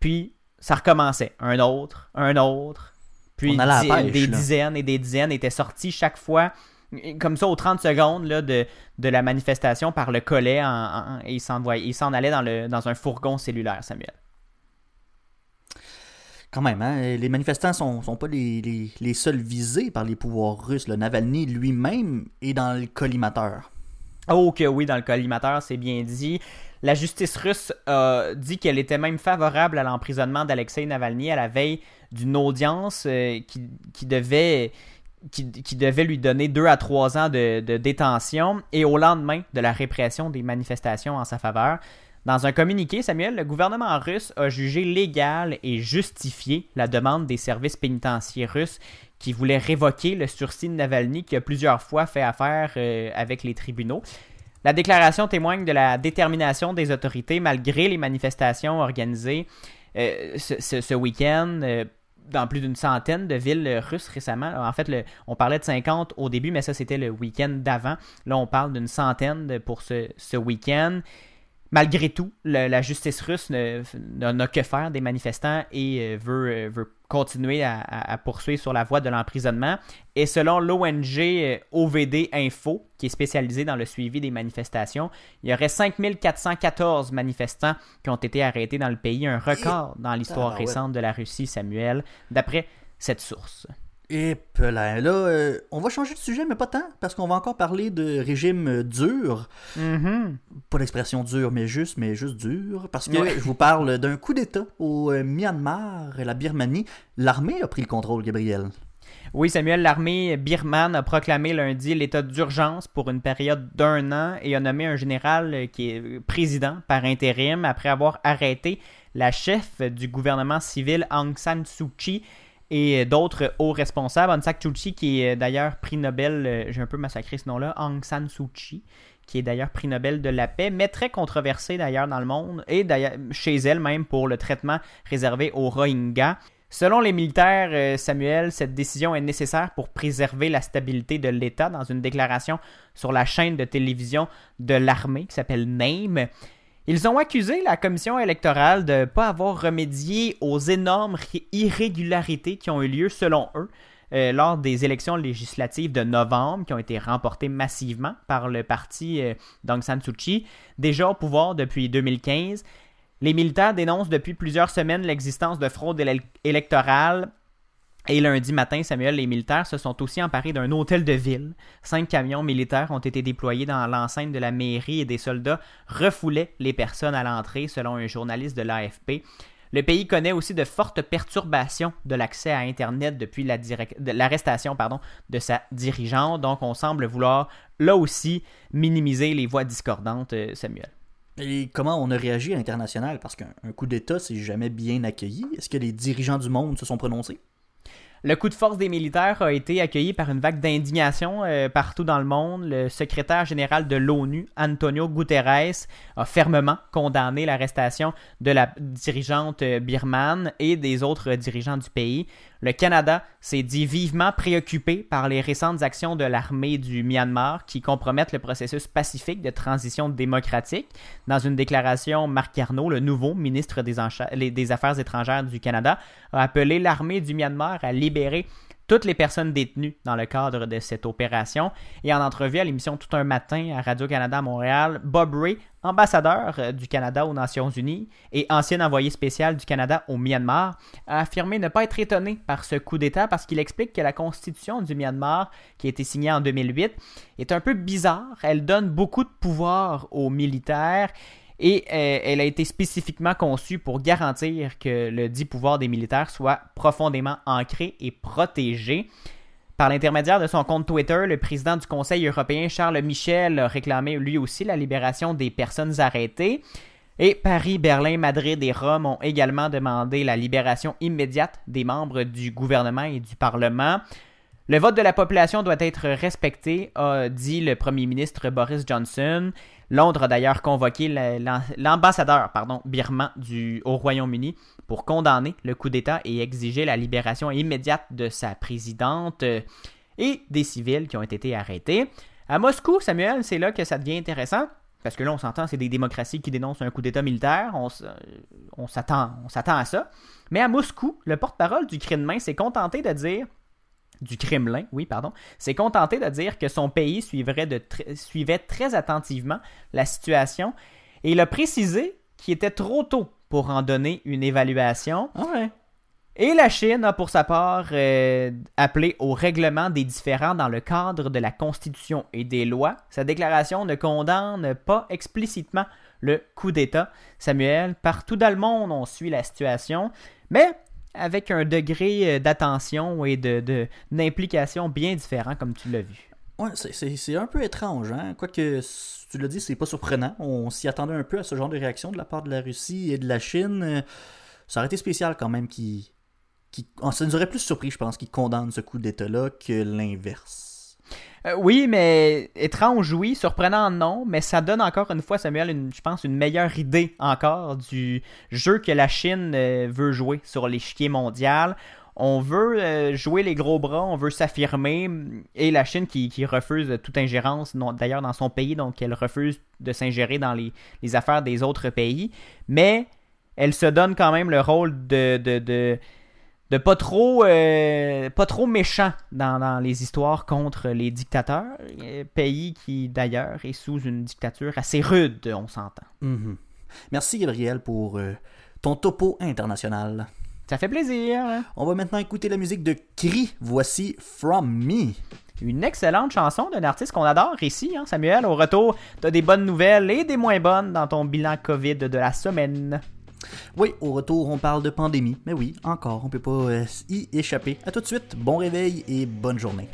puis ça recommençait. Un autre, un autre, puis la pêche, des là. dizaines et des dizaines étaient sortis chaque fois, comme ça aux 30 secondes là, de, de la manifestation par le collet, en, en- et ils s'en allaient dans, le, dans un fourgon cellulaire, Samuel. Quand même, hein, les manifestants sont, sont pas les, les- les seuls visés par les pouvoirs russes. Le Navalny lui-même est dans le collimateur. Oh que oui, dans le collimateur, c'est bien dit. La justice russe a dit qu'elle était même favorable à l'emprisonnement d'Alexei Navalny à la veille d'une audience euh, qui, devait, lui donner deux à trois ans de, de détention et au lendemain de la répression des manifestations en sa faveur. Dans un communiqué, Samuel, le gouvernement russe a jugé légal et justifié la demande des services pénitentiaires russes qui voulaient révoquer le sursis de Navalny qui a plusieurs fois fait affaire euh, avec les tribunaux. La déclaration témoigne de la détermination des autorités malgré les manifestations organisées euh, ce, week-end euh, dans plus d'une centaine de villes russes récemment. En fait, on parlait de 50 au début, mais ça c'était le week-end d'avant. Là, on parle d'une centaine pour ce week-end. Malgré tout, le- la justice russe n'a que faire des manifestants et euh, veut, euh, veut continuer à, à- poursuivre sur la voie de l'emprisonnement. Et selon l'ONG euh, OVD Info, qui est spécialisée dans le suivi des manifestations, il y aurait 5414 manifestants qui ont été arrêtés dans le pays, un record dans l'histoire récente de la Russie, Samuel, d'après cette source. Et puis là, euh, on va changer de sujet, mais pas tant, parce qu'on va encore parler de régime euh, dur. Mhm. Pas d'expression dure, mais juste, mais juste dur. Parce que Ouais. je vous parle d'un coup d'État au euh, Myanmar et la Birmanie. L'armée a pris le contrôle, Gabriel. Oui, Samuel, l'armée birmane a proclamé lundi l'état d'urgence pour une période d'un an et a nommé un général qui est président par intérim après avoir arrêté la chef du gouvernement civil Aung San Suu Kyi et euh, d'autres hauts responsables. Aung San Suu Kyi qui est d'ailleurs prix Nobel, euh, j'ai un peu massacré ce nom-là, Aung San Suu Kyi qui est d'ailleurs prix Nobel de la paix, mais très controversée d'ailleurs dans le monde et d'ailleurs chez elle même pour le traitement réservé aux Rohingyas. Selon les militaires, euh, Samuel, cette décision est nécessaire pour préserver la stabilité de l'État dans une déclaration sur la chaîne de télévision de l'armée qui s'appelle NAME. Ils ont accusé la commission électorale de ne pas avoir remédié aux énormes ré- irrégularités qui ont eu lieu, selon eux, euh, lors des élections législatives de novembre, qui ont été remportées massivement par le parti euh, d'Aung San Suu Kyi, déjà au pouvoir depuis 2015. Les militaires dénoncent depuis plusieurs semaines l'existence de fraude éle- électorale. Et lundi matin, Samuel, les militaires se sont aussi emparés d'un hôtel de ville. Cinq camions militaires ont été déployés dans l'enceinte de la mairie et des soldats refoulaient les personnes à l'entrée, selon un journaliste de l'AFP. Le pays connaît aussi de fortes perturbations de l'accès à Internet depuis l'arrestation de sa dirigeante. Donc, on semble vouloir, là aussi, minimiser les voix discordantes, euh, Samuel. Et comment on a réagi à l'international? Parce qu'un un coup d'État, c'est jamais bien accueilli. Est-ce que les dirigeants du monde se sont prononcés? Le coup de force des militaires a été accueilli par une vague d'indignation euh, partout dans le monde. Le secrétaire général de l'ONU, Antonio Guterres, a fermement condamné l'arrestation de la dirigeante euh, birmane et des autres dirigeants du pays. Le Canada s'est dit vivement préoccupé par les récentes actions de l'armée du Myanmar qui compromettent le processus pacifique de transition démocratique. Dans une déclaration, Marc Carnot, le nouveau ministre des, Affaires étrangères du Canada, a appelé l'armée du Myanmar à libérer toutes les personnes détenues dans le cadre de cette opération. Et en entrevue à l'émission Tout un matin à Radio-Canada à Montréal, Bob Ray, ambassadeur euh, du Canada aux Nations Unies et ancien envoyé spécial du Canada au Myanmar, a affirmé ne pas être étonné par ce coup d'État parce qu'il explique que la constitution du Myanmar, qui a été signée en 2008, est un peu bizarre. Elle donne beaucoup de pouvoir aux militaires et euh, elle a été spécifiquement conçue pour garantir que le dit pouvoir des militaires soit profondément ancré et protégé. Par l'intermédiaire de son compte Twitter, le président du Conseil européen Charles Michel a réclamé lui aussi la libération des personnes arrêtées. Et Paris, Berlin, Madrid et Rome ont également demandé la libération immédiate des membres du gouvernement et du Parlement. Le vote de la population doit être respecté, a dit le premier ministre Boris Johnson. Londres a d'ailleurs convoqué la- l'am- l'ambassadeur pardon, birman du, au Royaume-Uni pour condamner le coup d'État et exiger la libération immédiate de sa présidente euh, et des civils qui ont été arrêtés. À Moscou, Samuel, c'est là que ça devient intéressant. Parce que là, on s'entend, c'est des démocraties qui dénoncent un coup d'État militaire. On, euh, s'attend à ça. Mais à Moscou, le porte-parole du Kremlin s'est contenté de dire du Kremlin, oui, pardon, s'est contenté de dire que son pays suivrait, de tr- suivait très attentivement la situation et il a précisé qu'il était trop tôt pour en donner une évaluation. Ah ouais. Et la Chine a pour sa part euh, appelé au règlement des différends dans le cadre de la Constitution et des lois. Sa déclaration ne condamne pas explicitement le coup d'État. Samuel, partout dans le monde, on suit la situation, mais avec un degré euh, d'attention et de, d'implication bien différent, comme tu l'as vu. Ouais, c'est- un peu étrange, hein. Quoique, tu l'as dit, c'est pas surprenant. On s'y attendait un peu à ce genre de réaction de la part de la Russie et de la Chine. Euh, Ça aurait été spécial quand même qui. qui... ah, Ça nous aurait plus surpris, je pense, qu'ils condamnent ce coup d'État-là que l'inverse. Euh, oui, mais étrange, oui. Surprenant, non. Mais ça donne encore une fois, Samuel, je pense, une meilleure idée encore du jeu que la Chine euh, veut jouer sur l'échiquier mondial. On veut euh, jouer les gros bras, on veut s'affirmer. Et la Chine qui, refuse toute ingérence, d'ailleurs dans son pays, donc elle refuse de s'ingérer dans les, affaires des autres pays. Mais elle se donne quand même le rôle de, de pas trop euh, pas trop méchant dans, dans les histoires contre les dictateurs, euh, pays qui d'ailleurs est sous une dictature assez rude, on s'entend. Mhm. Merci, Gabriel, pour euh, ton topo international. Ça fait plaisir. On va maintenant écouter la musique de Cri. Voici From Me. Une excellente chanson d'un artiste qu'on adore ici, hein, Samuel. Au retour, t'as des bonnes nouvelles et des moins bonnes dans ton bilan COVID de la semaine. Oui, au retour, on parle de pandémie. Mais oui, encore, on peut pas euh, y échapper. À tout de suite, bon réveil et bonne journée.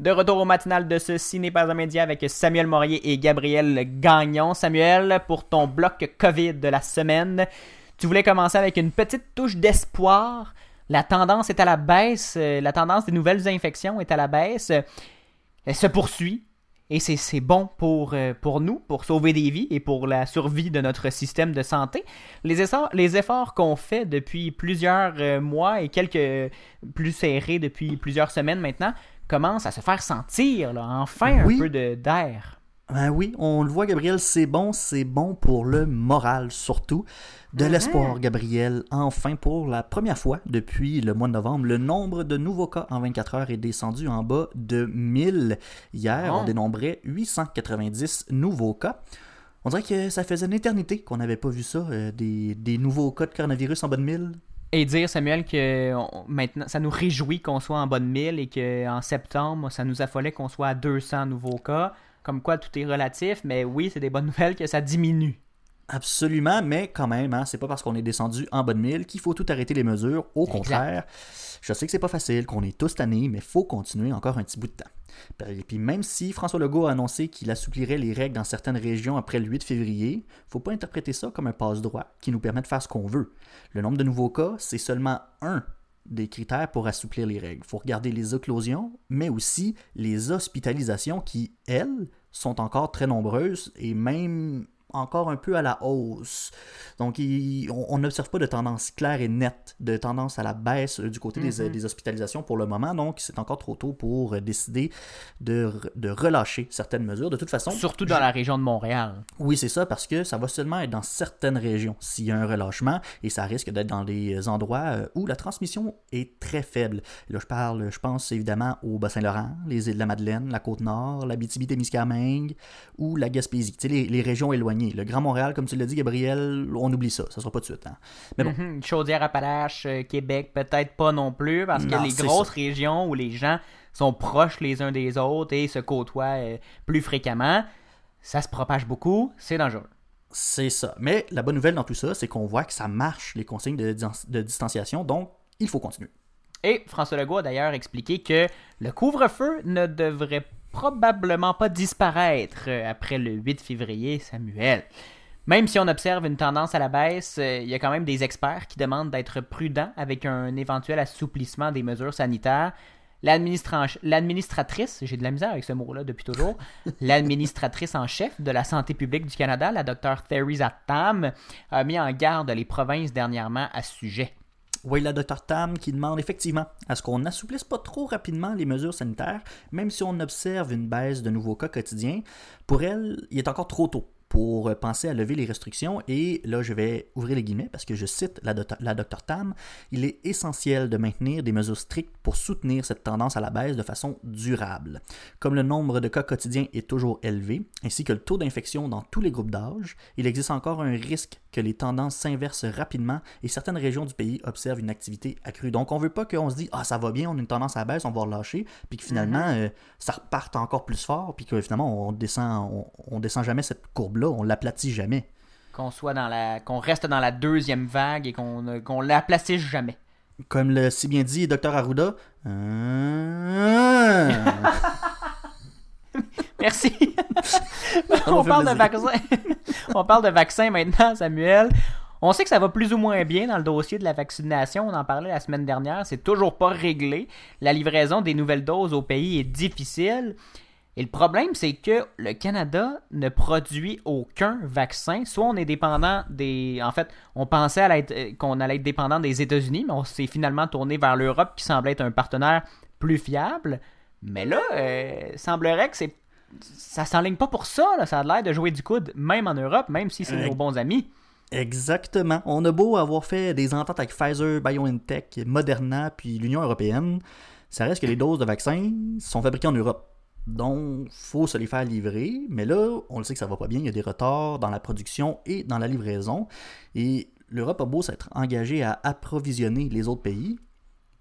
De retour au matinal de Ceci n'est pas un média avec Samuel Morier et Gabriel Gagnon. Samuel, pour ton bloc COVID de la semaine, tu voulais commencer avec une petite touche d'espoir. La tendance est à la baisse, euh, la tendance des nouvelles infections est à la baisse. Elle se poursuit. Et c'est c'est bon pour, euh, pour nous, pour sauver des vies et pour la survie de notre système de santé. Les efforts, les efforts qu'on fait depuis plusieurs euh, mois et quelques plus serrés depuis plusieurs semaines maintenant commencent à se faire sentir, là, enfin Oui. un peu de- d'air. Ben oui, on le voit, Gabriel, c'est bon, c'est bon pour le moral surtout. De l'espoir, Gabriel. Enfin, pour la première fois depuis le mois de novembre, le nombre de nouveaux cas en 24 heures est descendu en bas de 1000. Hier, on dénombrait 890 nouveaux cas. On dirait que ça faisait une éternité qu'on n'avait pas vu ça, euh, des, des nouveaux cas de coronavirus en bas de 1000. Et dire, Samuel, que on- maintenant, ça nous réjouit qu'on soit en bas de 1000 et qu'en septembre, ça nous affolait qu'on soit à 200 nouveaux cas. Comme quoi, tout est relatif, mais oui, c'est des bonnes nouvelles que ça diminue. Absolument, mais quand même, hein, c'est pas parce qu'on est descendu en bas de 1000 qu'il faut tout arrêter les mesures. Au Exact. contraire, je sais que c'est pas facile, qu'on est tous tannés, mais faut continuer encore un petit bout de temps. Et puis même si François Legault a annoncé qu'il assouplirait les règles dans certaines régions après le 8 février, faut pas interpréter ça comme un passe-droit qui nous permet de faire ce qu'on veut. Le nombre de nouveaux cas, c'est seulement un des critères pour assouplir les règles. Il faut regarder les éclosions, mais aussi les hospitalisations qui, elles, sont encore très nombreuses et même encore un peu à la hausse. Donc, il- on n'observe pas de tendance claire et nette, de tendance à la baisse euh, du côté des, euh, des hospitalisations pour le moment. Donc, c'est encore trop tôt pour euh, décider de, de relâcher certaines mesures. De toute façon, Surtout dans la région de Montréal. oui, c'est ça, parce que ça va seulement être dans certaines régions s'il y a un relâchement, et ça risque d'être dans des endroits euh, où la transmission est très faible. Là, je parle, je pense évidemment au Bas-Saint-Laurent, les îles de la Madeleine, la Côte-Nord, la témiscamingue ou la Gaspésie. Tu sais, les, les régions éloignées. Le Grand Montréal, comme tu l'as dit, Gabriel, on oublie ça, ça sera pas de suite. hein. Mais bon, Mhm. Chaudière-Appalaches, euh, Québec, peut-être pas non plus, parce que Non, les grosses ça. régions où les gens sont proches les uns des autres et se côtoient euh, plus fréquemment, ça se propage beaucoup, c'est dangereux. c'est ça. Mais la bonne nouvelle dans tout ça, c'est qu'on voit que ça marche, les consignes de, dis- de distanciation, donc il faut continuer. Et François Legault a d'ailleurs expliqué que le couvre-feu ne devrait probablement pas disparaître euh, après le 8 février, Samuel. Même si on observe une tendance à la baisse, euh, il y a quand même des experts qui demandent d'être prudents avec un éventuel assouplissement des mesures sanitaires. L'administra- L'administratrice, j'ai de la misère avec ce mot-là depuis toujours, l'administratrice en chef de la santé publique du Canada, la Dr Theresa Tam, a mis en garde les provinces dernièrement à ce sujet. Oui, la Dr Tam qui demande effectivement à ce qu'on n'assouplisse pas trop rapidement les mesures sanitaires, même si on observe une baisse de nouveaux cas quotidiens. Pour elle, il est encore trop tôt pour penser à lever les restrictions et là je vais ouvrir les guillemets parce que je cite la, la Dr Tam, il est essentiel de maintenir des mesures strictes pour soutenir cette tendance à la baisse de façon durable. Comme le nombre de cas quotidiens est toujours élevé, ainsi que le taux d'infection dans tous les groupes d'âge, il existe encore un risque que les tendances s'inversent rapidement et certaines régions du pays observent une activité accrue. Donc on veut pas qu'on se dise ah ça va bien, on a une tendance à la baisse, on va relâcher, puis que finalement euh, ça reparte encore plus fort, puis que finalement on descend, on, on descend jamais cette courbe-là, on l'aplatit jamais. qu'on soit dans la qu'on reste dans la deuxième vague et qu'on ne- qu'on la placisse jamais. Comme le si bien dit Dr Arruda. euh, Merci. On parle de vaccin. on parle de vaccin maintenant, Samuel. On sait que ça va plus ou moins bien dans le dossier de la vaccination. On en parlait la semaine dernière. C'est toujours pas réglé. La livraison des nouvelles doses au pays est difficile. Et le problème, c'est que le Canada ne produit aucun vaccin. Soit on est dépendant des. En fait, on pensait euh, qu'on allait être dépendant des États-Unis, mais on s'est finalement tourné vers l'Europe qui semble être un partenaire plus fiable. Mais là, euh, semblerait que c'est. Ça s'enligne pas pour ça, là. ça a l'air de jouer du coude, même en Europe, même si c'est Euh, nos bons amis. Exactement. On a beau avoir fait des ententes avec Pfizer, BioNTech, Moderna, puis l'Union européenne, ça reste que les doses de vaccins sont fabriquées en Europe. Donc, faut se les faire livrer. Mais là, on le sait que ça va pas bien. Il y a des retards dans la production et dans la livraison. Et l'Europe a beau s'être engagée à approvisionner les autres pays.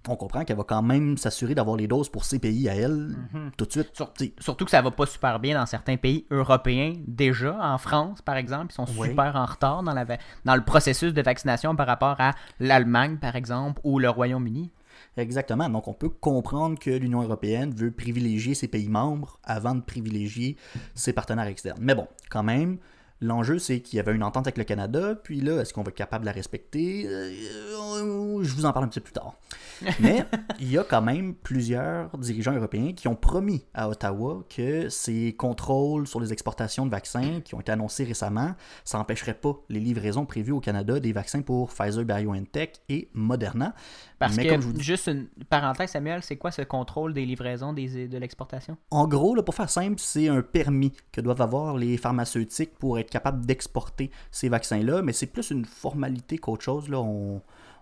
On comprend qu'elle va quand même s'assurer d'avoir les doses pour ces pays à elle tout de suite. Sur- T'sais, surtout que ça va pas super bien dans certains pays européens déjà. En France, par exemple, ils sont Oui. super en retard dans, la va- dans le processus de vaccination par rapport à l'Allemagne, par exemple, ou le Royaume-Uni. Exactement. Donc, on peut comprendre que l'Union européenne veut privilégier ses pays membres avant de privilégier ses partenaires externes. Mais bon, quand même, l'enjeu, c'est qu'il y avait une entente avec le Canada, puis là, est-ce qu'on va être capable de la respecter? Euh, Je vous en parle un petit peu plus tard. Mais il y a quand même plusieurs dirigeants européens qui ont promis à Ottawa que ces contrôles sur les exportations de vaccins qui ont été annoncés récemment, ça n'empêcherait pas les livraisons prévues au Canada des vaccins pour Pfizer, BioNTech et Moderna. Parce Mais que, comme je vous dis- juste une parenthèse, Samuel, c'est quoi ce contrôle des livraisons des, de l'exportation? En gros, là, pour faire simple, c'est un permis que doivent avoir les pharmaceutiques pour être capables d'exporter ces vaccins-là, mais c'est plus une formalité qu'autre chose. Là. On,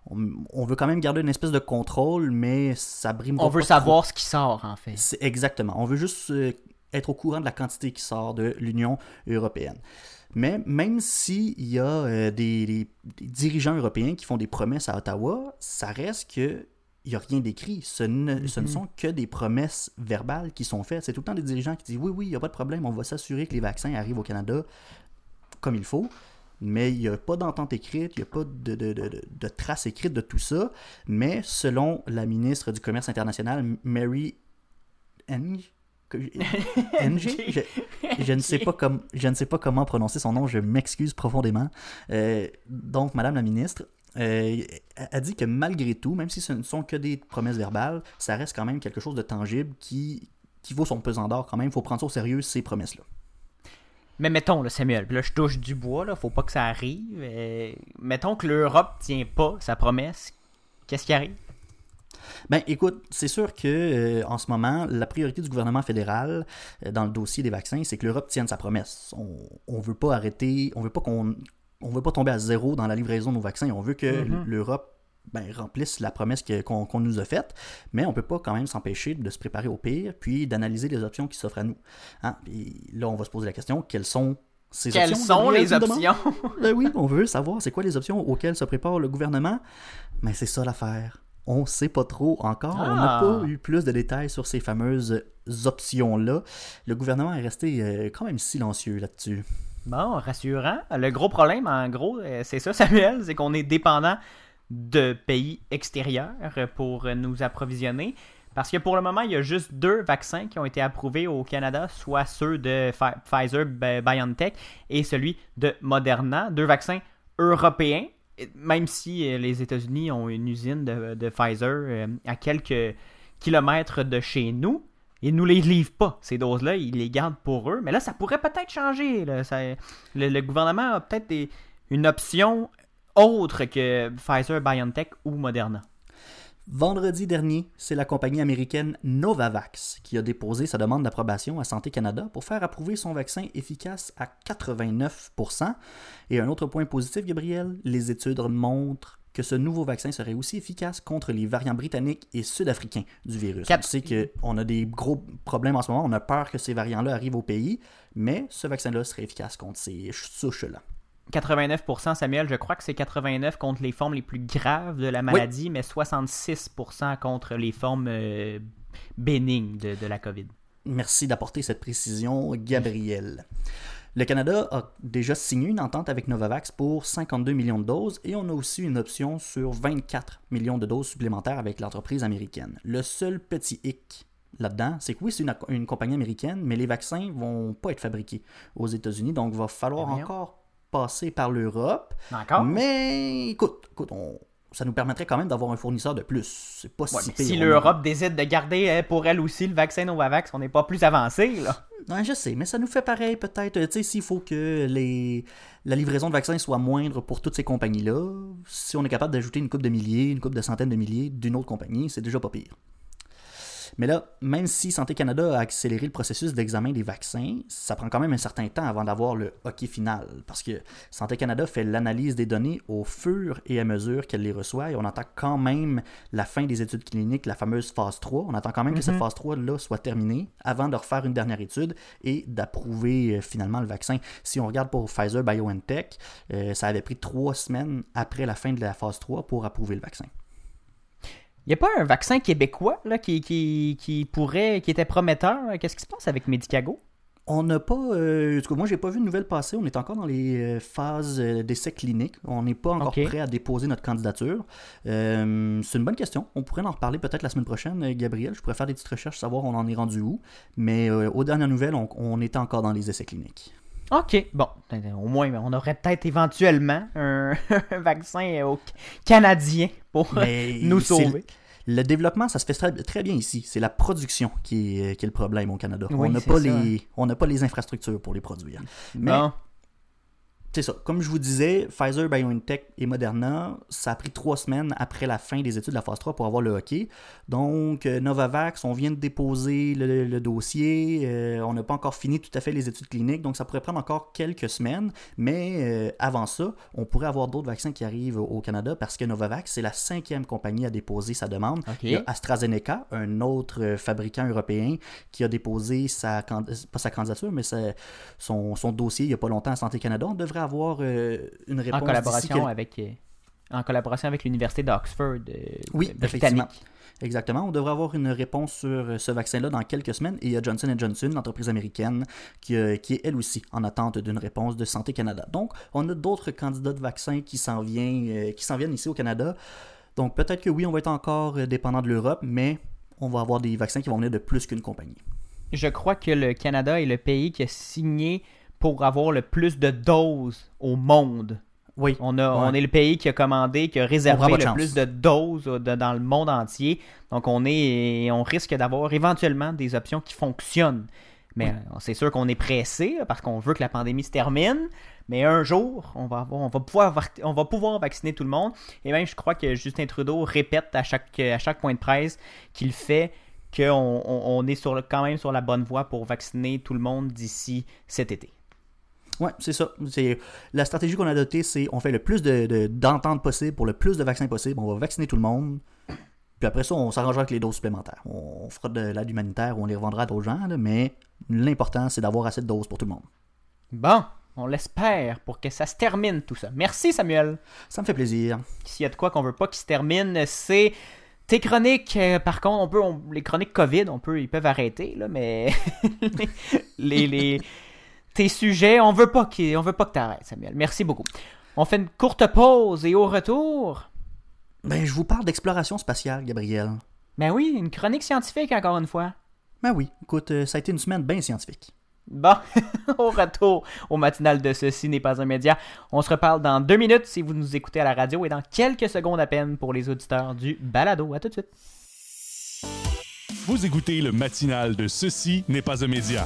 on, on veut quand même garder une espèce de contrôle, mais ça brime On veut savoir ce qui sort, en fait. C'est exactement. On veut juste euh, être au courant de la quantité qui sort de l'Union européenne. Mais même s'il y a euh, des, des- des dirigeants européens qui font des promesses à Ottawa, ça reste que il n'y a rien d'écrit. Ce, ne, ce ne sont que des promesses verbales qui sont faites. C'est tout le temps des dirigeants qui disent oui, oui, il n'y a pas de problème, on va s'assurer que les vaccins arrivent au Canada comme il faut. Mais il n'y a pas d'entente écrite, il n'y a pas de, de, de, de- tout ça. Mais selon la ministre du Commerce international, Mary Ng, que- NG? Je, je ne sais pas comme, je ne sais pas comment prononcer son nom, je m'excuse profondément. Euh, donc, Madame la ministre euh, a dit que malgré tout, même si ce ne sont que des promesses verbales, ça reste quand même quelque chose de tangible qui, qui vaut son pesant d'or quand même. Il faut prendre ça au sérieux, ces promesses-là. Mais mettons, là, Samuel, là, je touche du bois, là, faut pas que ça arrive. euh, mettons que l'Europe tient pas sa promesse. Qu'est-ce qui arrive? Ben, écoute, c'est sûr que euh, en ce moment, la priorité du gouvernement fédéral euh, dans le dossier des vaccins, c'est que l'Europe tienne sa promesse. On, on veut pas arrêter, on veut pas qu'on, on veut pas tomber à zéro dans la livraison de nos vaccins. On veut que l'Europe ben, remplisse la promesse qu'on nous a faite, mais on peut pas quand même s'empêcher de se préparer au pire, puis d'analyser les options qui s'offrent à nous. Hein? Puis là, on va se poser la question quelles sont ces Quelles options? sont les options? Ben oui, on veut savoir c'est quoi les options auxquelles se prépare le gouvernement. Mais c'est ça l'affaire. On sait pas trop encore. On n'a Ah. pas eu plus de détails sur ces fameuses options-là. Le gouvernement est resté euh, quand même silencieux là-dessus. Bon, rassurant. Le gros problème, en gros, euh, c'est ça, Samuel, c'est qu'on est dépendant de pays extérieurs pour nous approvisionner. Parce que pour le moment, il y a juste deux vaccins qui ont été approuvés au Canada, soit ceux de Pfi- Pfizer BioNTech et celui de Moderna, deux vaccins européens. Même si euh, les États-Unis ont une usine de, Pfizer euh, à quelques kilomètres de chez nous, ils nous les livrent pas, ces doses-là, ils les gardent pour eux. Mais là, ça pourrait peut-être changer. le, gouvernement a peut-être une option autre que Pfizer, BioNTech ou Moderna? Vendredi dernier, c'est la compagnie américaine Novavax qui a déposé sa demande d'approbation à Santé Canada pour faire approuver son vaccin efficace à 89%. Et un autre point positif, Gabriel, les études montrent que ce nouveau vaccin serait aussi efficace contre les variants britanniques et sud-africains du virus. Quatre- On sait qu'on a des gros problèmes en ce moment, on a peur que ces variants-là arrivent au pays, mais ce vaccin-là serait efficace contre ces souches-là. 89%, Samuel, je crois que c'est 89 contre les formes les plus graves de la maladie, mais 66% contre les formes euh, bénignes de, de la COVID. Merci d'apporter cette précision, Gabriel. Le Canada a déjà signé une entente avec Novavax pour 52 millions de doses et on a aussi une option sur 24 millions de doses supplémentaires avec l'entreprise américaine. Le seul petit hic là-dedans, c'est que oui, c'est une, une compagnie américaine, mais les vaccins vont pas être fabriqués aux États-Unis, donc il va falloir Voyons. encore passer par l'Europe. Encore? Mais écoute, écoute on- ça nous permettrait quand même d'avoir un fournisseur de plus. C'est pas Ouais, si pire. si a- l'Europe décide de garder euh, pour elle aussi le vaccin Novavax, on n'est pas plus avancé, là. Je sais, mais ça nous fait pareil peut-être. Tu sais, s'il faut que les... la livraison de vaccins soit moindre pour toutes ces compagnies-là, si on est capable d'ajouter une coupe de milliers, une coupe de centaines de milliers d'une autre compagnie, c'est déjà pas pire. Mais là, même si Santé Canada a accéléré le processus d'examen des vaccins, ça prend quand même un certain temps avant d'avoir le hockey final. Parce que Santé Canada fait l'analyse des données au fur et à mesure qu'elle les reçoit et on attend quand même la fin des études cliniques, la fameuse phase 3. On attend quand même que cette phase 3-là soit terminée avant de refaire une dernière étude et d'approuver euh, finalement le vaccin. Si on regarde pour Pfizer BioNTech, euh, ça avait pris trois semaines après la fin de la phase 3 pour approuver le vaccin. Il n'y a pas un vaccin québécois là, qui, qui, qui pourrait, qui était prometteur? Qu'est-ce qui se passe avec Medicago? On n'a pas. euh, en tout cas, moi, j'ai pas vu de nouvelles passer. On est encore dans les euh, phases euh, d'essais cliniques. On n'est pas encore prêt à déposer notre candidature. Euh, c'est une bonne question. On pourrait en reparler peut-être la semaine prochaine, Gabriel. Je pourrais faire des petites recherches, savoir on en est rendu où. Mais euh, aux dernières nouvelles, on, on était encore dans les essais cliniques. OK. Bon, ben, au moins, on aurait peut-être éventuellement un, un vaccin au canadien pour Mais nous sauver. Le développement, ça se fait très, très bien ici. C'est la production qui est, qui est le problème au Canada. Oui, on n'a pas, les- on pas les infrastructures pour les produire. Mais Bon. C'est ça. Comme je vous disais, Pfizer, BioNTech et Moderna, ça a pris trois semaines après la fin des études de la phase 3 pour avoir le hockey. Donc, euh, Novavax, on vient de déposer le, le dossier. euh, on n'a pas encore fini tout à fait les études cliniques. Donc, ça pourrait prendre encore quelques semaines. Mais euh, avant ça, on pourrait avoir d'autres vaccins qui arrivent au, Canada parce que Novavax, c'est la cinquième compagnie à déposer sa demande. OK. Il y a AstraZeneca, un autre fabricant européen, qui a déposé sa, pas sa candidature, mais sa- son, son dossier il n'y a pas longtemps à Santé Canada. On devrait avoir euh, une réponse En collaboration avec euh, en collaboration avec l'université d'Oxford euh, Oui, britannique. effectivement. Exactement. On devrait avoir une réponse sur euh, ce vaccin-là dans quelques semaines. Et il y a Johnson Johnson, l'entreprise américaine, qui, euh, qui est elle aussi en attente d'une réponse de Santé Canada. Donc, on a d'autres candidats de vaccins qui s'en viennent, euh, qui s'en viennent ici au Canada. Donc, peut-être que oui, on va être encore dépendant de l'Europe, mais on va avoir des vaccins qui vont venir de plus qu'une compagnie. Je crois que le Canada est le pays qui a signé pour avoir le plus de doses au monde. Oui. On, a, Ouais. on est le pays qui a commandé, qui a réservé le chance. plus de doses euh, de- dans le monde entier. Donc on est, on risque d'avoir éventuellement des options qui fonctionnent. Mais euh, c'est sûr qu'on est pressé parce qu'on veut que la pandémie se termine. Mais un jour, on va, avoir, on, va pouvoir, on va pouvoir vacciner tout le monde. Et même, je crois que Justin Trudeau répète à chaque, à chaque point de presse qu'il fait qu'on on, on est sur le- quand même sur la bonne voie pour vacciner tout le monde d'ici cet été. Ouais, c'est ça. C'est la stratégie qu'on a adoptée, c'est on fait le plus de, de- d'ententes possible pour le plus de vaccins possible. On va vacciner tout le monde. Puis après ça, on s'arrangera avec les doses supplémentaires. On fera de l'aide humanitaire ou on les revendra à d'autres gens, là, mais l'important, c'est d'avoir assez de doses pour tout le monde. Bon, on l'espère pour que ça se termine tout ça. Merci Samuel. Ça me fait plaisir. S'il y a de quoi qu'on veut pas qu'il se termine, c'est tes chroniques. euh, par contre, on peut, on- les chroniques COVID, on peut, ils peuvent arrêter là, mais les, les- tes sujets, on veut pas qu'ils, on veut pas que t'arrêtes, Samuel. Merci beaucoup. On fait une courte pause et au retour, Ben, je vous parle d'exploration spatiale, Gabriel. ben oui, une chronique scientifique encore une fois. Ben oui, écoute, euh, ça a été une semaine bien scientifique. Bon, au retour au matinal de Ceci n'est pas un média. On se reparle dans deux minutes si vous nous écoutez à la radio et dans quelques secondes à peine pour les auditeurs du balado. À tout de suite. Vous écoutez le matinal de Ceci n'est pas un média.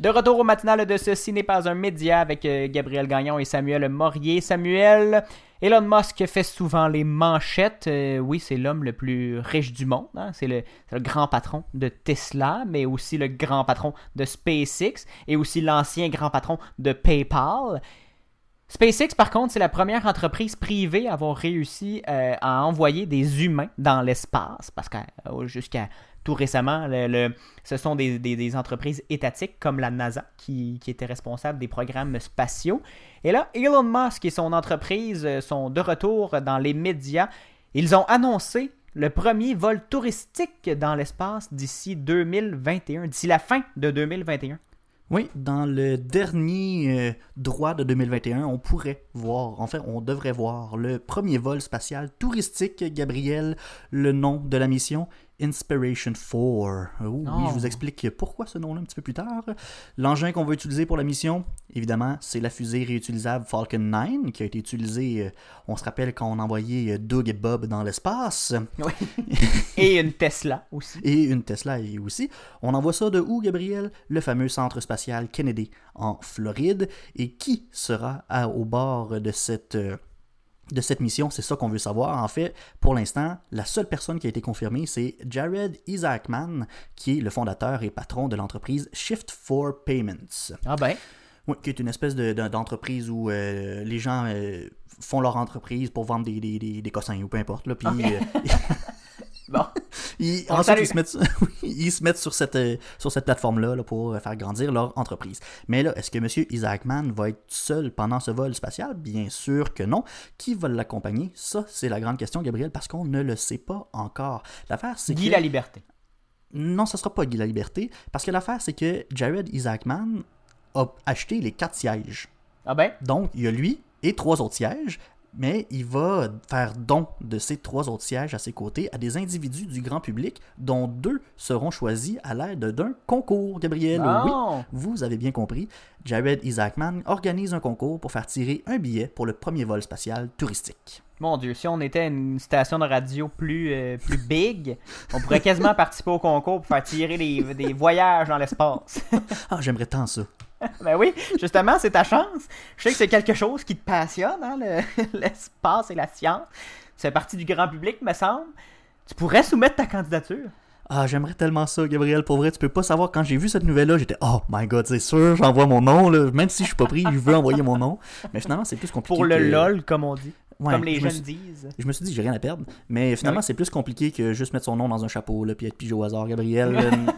De retour au matinal de Ceci n'est pas un média avec euh, Gabriel Gagnon et Samuel Morier. Samuel, Elon Musk fait souvent les manchettes. Euh, oui, c'est l'homme le plus riche du monde. hein. C'est le, grand patron de Tesla, mais aussi le grand patron de SpaceX et aussi l'ancien grand patron de PayPal. SpaceX, par contre, c'est la première entreprise privée à avoir réussi euh, à envoyer des humains dans l'espace, parce que jusqu'à tout récemment, ce sont des, entreprises étatiques comme la NASA qui, étaient responsables des programmes spatiaux. Et là, Elon Musk et son entreprise euh, sont de retour dans les médias. Ils ont annoncé le premier vol touristique dans l'espace d'ici 2021, d'ici la fin de 2021. Oui, dans le dernier euh, droit de 2021, on pourrait voir, enfin, on devrait voir le premier vol spatial touristique, Gabriel, le nom de la mission, Inspiration 4. Oh, Oui, Oh. je vous explique pourquoi ce nom-là un petit peu plus tard. L'engin qu'on va utiliser pour la mission, évidemment, c'est la fusée réutilisable Falcon 9, qui a été utilisée, euh, on se rappelle quand on envoyait euh, Doug et Bob dans l'espace. Et une Tesla aussi. et une Tesla aussi. On envoie ça de où, Gabriel? Le fameux centre spatial Kennedy en Floride. Et qui sera à- au bord de cette, euh, de cette mission, c'est ça qu'on veut savoir. En fait, pour l'instant, la seule personne qui a été confirmée, c'est Jared Isaacman, qui est le fondateur et patron de l'entreprise Shift for Payments. Ah ben. Oui, qui est une espèce de- de- d'entreprise où euh, les gens euh, font leur entreprise pour vendre des, des, des, des cossins ou peu importe. Là, puis, euh, Bon. ils, On ensuite, ils se mettent, ils se mettent sur cette, euh, sur cette plateforme-là là, pour euh, faire grandir leur entreprise. Mais là, est-ce que M. Isaacman va être seul pendant ce vol spatial? Bien sûr que non. Qui va l'accompagner? Ça, c'est la grande question, Gabriel, parce qu'on ne le sait pas encore. L'affaire, c'est Guy que... la liberté. Non, ce sera pas Guy la Liberté, parce que l'affaire, c'est que Jared Isaacman a acheté les quatre sièges. Ah ben? Donc, il y a lui et trois autres sièges, mais il va faire don de ces trois autres sièges à ses côtés à des individus du grand public, dont deux seront choisis à l'aide d'un concours, Gabriel. Oui, vous avez bien compris. Jared Isaacman organise un concours pour faire tirer un billet pour le premier vol spatial touristique. Mon Dieu, si on était une station de radio plus, euh, plus big, on pourrait quasiment participer au concours pour faire tirer des, des voyages dans l'espace. Ah, j'aimerais tant ça. ben oui, justement, c'est ta chance. Je sais que c'est quelque chose qui te passionne, hein, le- l'espace et la science. C'est partie du grand public, me semble. Tu pourrais soumettre ta candidature. Ah, j'aimerais tellement ça, Gabriel. Pour vrai, tu peux pas savoir. Quand j'ai vu cette nouvelle-là, j'étais Oh my god, c'est sûr, j'envoie mon nom. Là. Même si je suis pas pris, je veux envoyer mon nom. Mais finalement, c'est plus compliqué. Pour le que- LOL, comme on dit. Ouais, comme les je jeunes suis- disent. Je me suis dit, j'ai rien à perdre. Mais finalement, oui. c'est plus compliqué que juste mettre son nom dans un chapeau là, puis être pigé au hasard, Gabriel.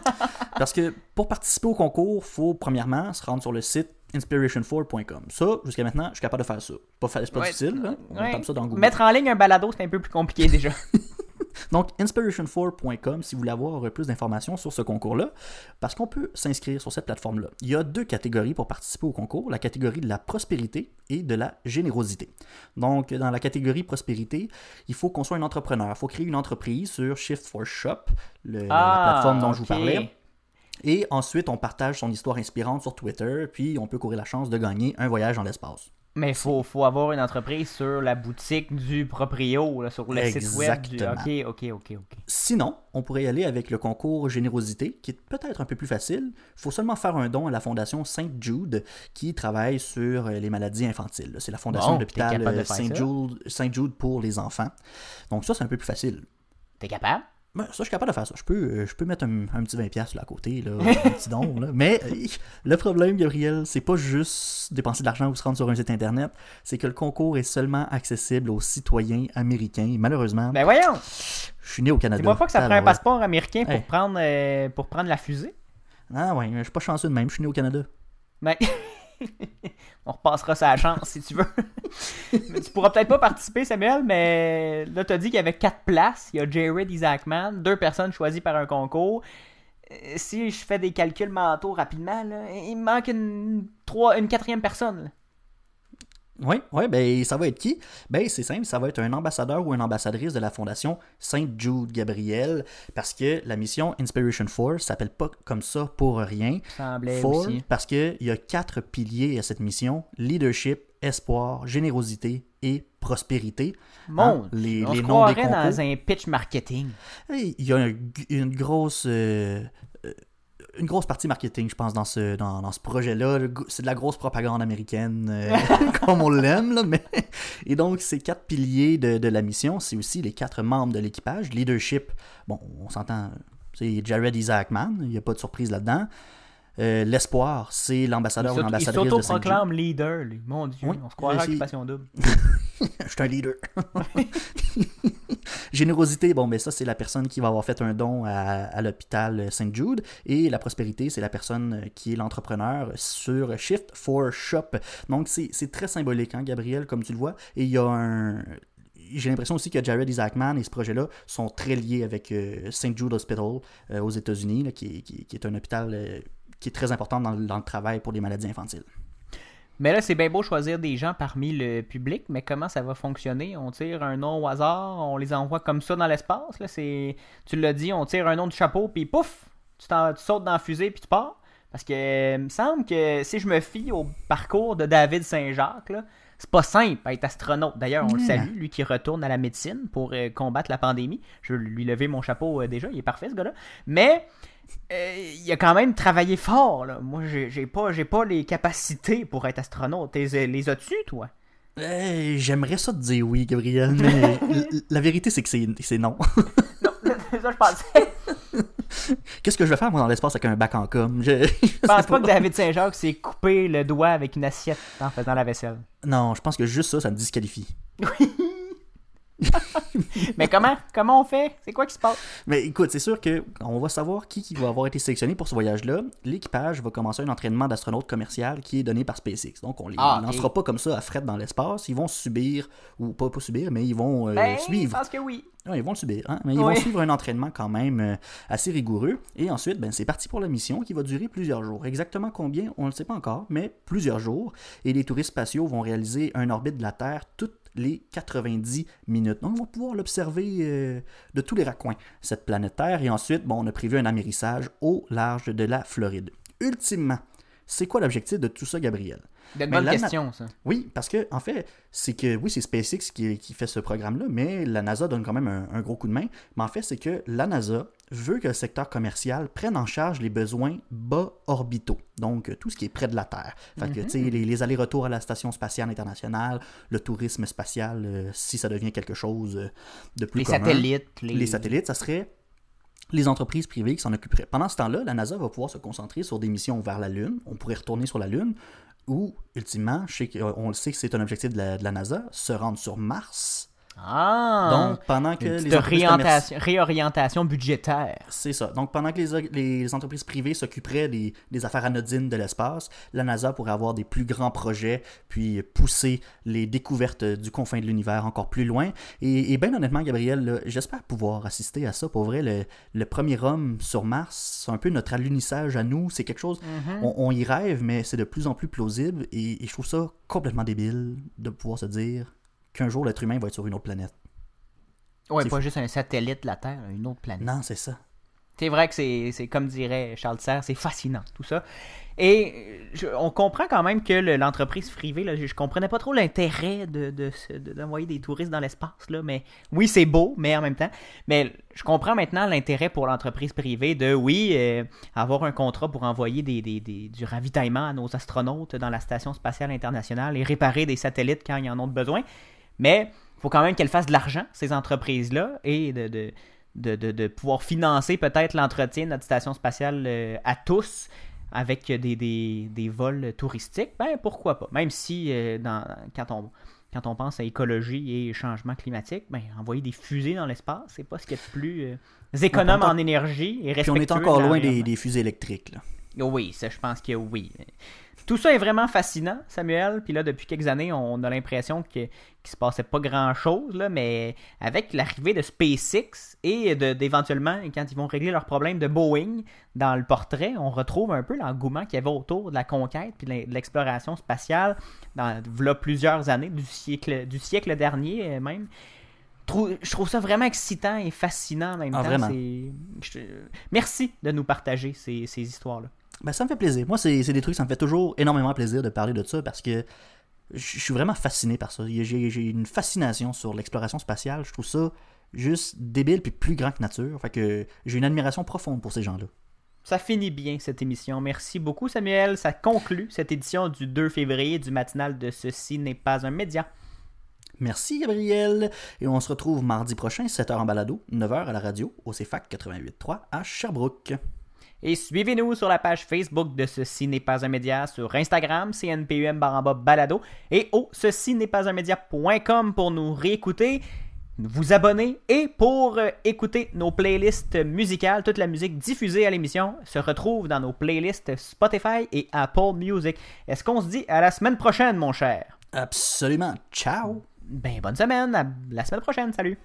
Euh, Parce que pour participer au concours, faut premièrement se rendre sur le site inspiration4.com. Ça, jusqu'à maintenant, je suis capable de faire ça. Pas C'est pas Ouais, difficile, là. On Ouais. tape ça dans Google. Mettre en ligne un balado, c'est un peu plus compliqué déjà. Donc, inspiration4.com si vous voulez avoir plus d'informations sur ce concours-là, parce qu'on peut s'inscrire sur cette plateforme-là. Il y a deux catégories pour participer au concours, la catégorie de la prospérité et de la générosité. Donc, dans la catégorie prospérité, il faut qu'on soit un entrepreneur. Il faut créer une entreprise sur Shift for Shop, le- la- la plateforme dont je vous Ah, parlais. Et ensuite, on partage son histoire inspirante sur Twitter, puis on peut courir la chance de gagner un voyage dans l'espace. Mais il faut, faut avoir une entreprise sur la boutique du proprio, là, sur le site web. Du... Ok, ok, ok, ok. Sinon, on pourrait y aller avec le concours Générosité, qui est peut-être un peu plus facile. Il faut seulement faire un don à la Fondation Saint-Jude, qui travaille sur euh, les maladies infantiles. C'est la Fondation Bon, de l'hôpital euh, Saint-Jude pour les enfants. Donc ça, c'est un peu plus facile. T'es capable? Ben, ça, je suis capable de faire ça. Je peux, euh, je peux mettre un, un petit 20$ là, à côté, là, un petit don. Là. Mais euh, le problème, Gabriel, c'est pas juste dépenser de l'argent ou se rendre sur un site internet, c'est que le concours est seulement accessible aux citoyens américains. Malheureusement, Ben voyons! je suis né au Canada. Dis-moi pas que ça prend un passeport américain pour, Hey. prendre, euh, pour prendre la fusée? Ah ouais, je suis pas chanceux de même, je suis né au Canada. Ben, on repassera ça à la chance si tu veux. Mais tu pourras peut-être pas participer, Samuel, mais là, t'as dit qu'il y avait quatre places. Il y a Jared Isaacman, deux personnes choisies par un concours. Euh, Si je fais des calculs mentaux rapidement, là, il me manque une, trois, une quatrième personne. là. Oui, oui, ben ça va être qui? Ben c'est simple, ça va être un ambassadeur ou une ambassadrice de la fondation Saint-Jude Gabriel, parce que la mission Inspiration 4 s'appelle pas comme ça pour rien. Semblait Four, aussi. parce qu'il y a quatre piliers à cette mission leadership, espoir, générosité et prospérité. Mon Hein, les, on les se noms des dans un pitch marketing. Il y a un- une grosse. euh, euh, une grosse partie marketing, je pense, dans ce, dans, dans ce projet-là. C'est de la grosse propagande américaine, euh, comme on l'aime. Mais... Et donc, ces quatre piliers de, de la mission, c'est aussi les quatre membres de l'équipage. Leadership, bon, on s'entend, c'est Jared Isaacman, il n'y a pas de surprise là-dedans. Euh, L'espoir, c'est l'ambassadeur ou Il l'ambassadrice de Saint-Jude. s'auto-proclame leader, lui. Mon Dieu, Oui, on se croirait avec Passion Double. Je suis un leader. Générosité, bon, ben ça, c'est la personne qui va avoir fait un don à, l'hôpital Saint-Jude. Et la prospérité, c'est la personne qui est l'entrepreneur sur Shift for Shop. Donc, c'est très symbolique, hein, Gabriel, comme tu le vois. Et il y a un. J'ai l'impression aussi que Jared Isaacman et ce projet-là sont très liés avec euh, St. Jude Hospital euh, aux États-Unis, qui, qui qui est un hôpital euh, qui est très important dans le travail pour les maladies infantiles. Mais là, c'est bien beau choisir des gens parmi le public, mais comment ça va fonctionner? On tire un nom au hasard, on les envoie comme ça dans l'espace. Là, c'est... Tu l'as dit, on tire un nom du chapeau, puis pouf, tu, t'en- tu sautes dans la fusée, puis tu pars. Parce que euh, il me semble que si je me fie au parcours de David Saint-Jacques, là, c'est pas simple être astronaute. D'ailleurs, on le salue, lui qui retourne à la médecine pour euh, combattre la pandémie. Je vais lui lever mon chapeau euh, déjà, il est parfait ce gars-là. Mais euh, il a quand même travaillé fort. Là. Moi, j'ai pas, j'ai pas les capacités pour être astronaute. T'es- Les as-tu, toi? Eh, J'aimerais ça te dire oui, Gabriel, mais la vérité, c'est que c'est non. Non, ça, je pensais. Qu'est-ce que je vais faire, moi, dans l'espace avec un bac en com? Je, Je pense pas que David Saint-Jacques s'est coupé le doigt avec une assiette en faisant la vaisselle. Non, je pense que juste ça, ça me disqualifie. Mais comment? Comment on fait? C'est quoi qui se passe? Mais écoute, c'est sûr que on va savoir qui, qui va avoir été sélectionné pour ce voyage-là. L'équipage va commencer un entraînement d'astronaute commercial qui est donné par SpaceX. Donc, on les Ah, lancera pas comme ça à fret dans l'espace. Ils vont subir, ou pas, pas subir, mais ils vont euh, Ben, suivre. je pense que oui. Ouais, ils vont le subir, hein, mais ils Oui. vont suivre un entraînement quand même euh, assez rigoureux. Et ensuite, ben, c'est parti pour la mission qui va durer plusieurs jours. Exactement combien, on ne le sait pas encore, mais plusieurs jours. Et les touristes spatiaux vont réaliser un orbite de la Terre toutes les 90 minutes. Donc, on va pouvoir l'observer euh, de tous les raccoins, cette planète Terre. Et ensuite, bon, on a prévu un amérissage au large de la Floride. Ultimement, c'est quoi l'objectif de tout ça, Gabriel? De Mais bonne la- question, ça. Oui, parce que en fait, c'est que oui, c'est SpaceX qui, qui fait ce programme-là, mais la NASA donne quand même un, un gros coup de main. Mais en fait, c'est que la NASA veut que le secteur commercial prenne en charge les besoins bas orbitaux, donc euh, tout ce qui est près de la Terre. Fait que, tu sais, les, les allers-retours à la station spatiale internationale, le tourisme spatial, euh, si ça devient quelque chose euh, de plus Les commun. satellites. Les... Les satellites, ça serait les entreprises privées qui s'en occuperaient. Pendant ce temps-là, la NASA va pouvoir se concentrer sur des missions vers la Lune. On pourrait retourner sur la Lune. Ou, ultimement, je sais qu'on le sait que c'est un objectif de la, de la NASA, se rendre sur Mars. Ah! Donc, pendant que les réorientation, réorientation budgétaire. C'est ça. Donc, pendant que les, les entreprises privées s'occuperaient des, des affaires anodines de l'espace, la NASA pourrait avoir des plus grands projets, puis pousser les découvertes du confin de l'univers encore plus loin. Et, et bien honnêtement, Gabriel, j'espère pouvoir assister à ça. Pour vrai, le, le premier homme sur Mars, c'est un peu notre alunissage à nous. C'est quelque chose, on, on y rêve, mais c'est de plus en plus plausible. Et, et je trouve ça complètement débile de pouvoir se dire qu'un jour l'être humain va être sur une autre planète. Ouais, C'est pas fou. juste un satellite de la Terre, une autre planète. Non, c'est ça. C'est vrai que c'est comme dirait Charles Serre, c'est fascinant tout ça. Et je- on comprend quand même que le- l'entreprise privée, là, je, je comprenais pas trop l'intérêt de de se- de- d'envoyer des touristes dans l'espace. là, Mais oui, c'est beau, mais en même temps. Mais je comprends maintenant l'intérêt pour l'entreprise privée de, oui, euh, avoir un contrat pour envoyer des, des- des- du ravitaillement à nos astronautes dans la Station spatiale internationale et réparer des satellites quand ils en ont besoin. Mais il faut quand même qu'elles fassent de l'argent, ces entreprises-là, et de, de, de, de- de pouvoir financer peut-être l'entretien de notre station spatiale euh, à tous avec des, des, des vols touristiques. Ben pourquoi pas? Même si euh, dans, quand, on, quand on pense à écologie et changement climatique, ben envoyer des fusées dans l'espace, c'est pas ce qu'il y a de plus euh, économe On est en énergie et Puis on est respectueux encore loin des, des fusées électriques. Là. Oui, ça, je pense que oui. Tout ça est vraiment fascinant, Samuel. Puis là, depuis quelques années, on a l'impression que qu'il se passait pas grand-chose, là, mais avec l'arrivée de SpaceX et d'éventuellement, quand ils vont régler leurs problèmes de Boeing dans le portrait, on retrouve un peu l'engouement qu'il y avait autour de la conquête puis de l'exploration spatiale dans plusieurs années, du siècle, du siècle dernier euh, même. Je trouve ça vraiment excitant et fascinant en même Ah, temps. Merci de nous partager ces, ces histoires-là. Ben, ça me fait plaisir. Moi, c'est des trucs, ça me fait toujours énormément plaisir de parler de ça parce que je suis vraiment fasciné par ça. J'ai j'ai une fascination sur l'exploration spatiale. Je trouve ça juste débile puis plus grand que nature. Fait que j'ai une admiration profonde pour ces gens-là. Ça finit bien cette émission. Merci beaucoup, Samuel. Ça conclut cette édition du 2 février du matinal de Ceci n'est pas un média. Merci, Gabriel. Et on se retrouve mardi prochain, 7h en balado, 9h à la radio, au CFAC 88.3 à Sherbrooke. Et suivez-nous sur la page Facebook de Ceci n'est pas un média, sur Instagram, CNPUM baramba balado, et au ceci n'est pas un média.com pour nous réécouter, vous abonner et pour euh, écouter nos playlists musicales. Toute la musique diffusée à l'émission se retrouve dans nos playlists Spotify et Apple Music. Est-ce qu'on se dit à la semaine prochaine, mon cher? Absolument. Ciao! Ben, bonne semaine, à la semaine prochaine, salut!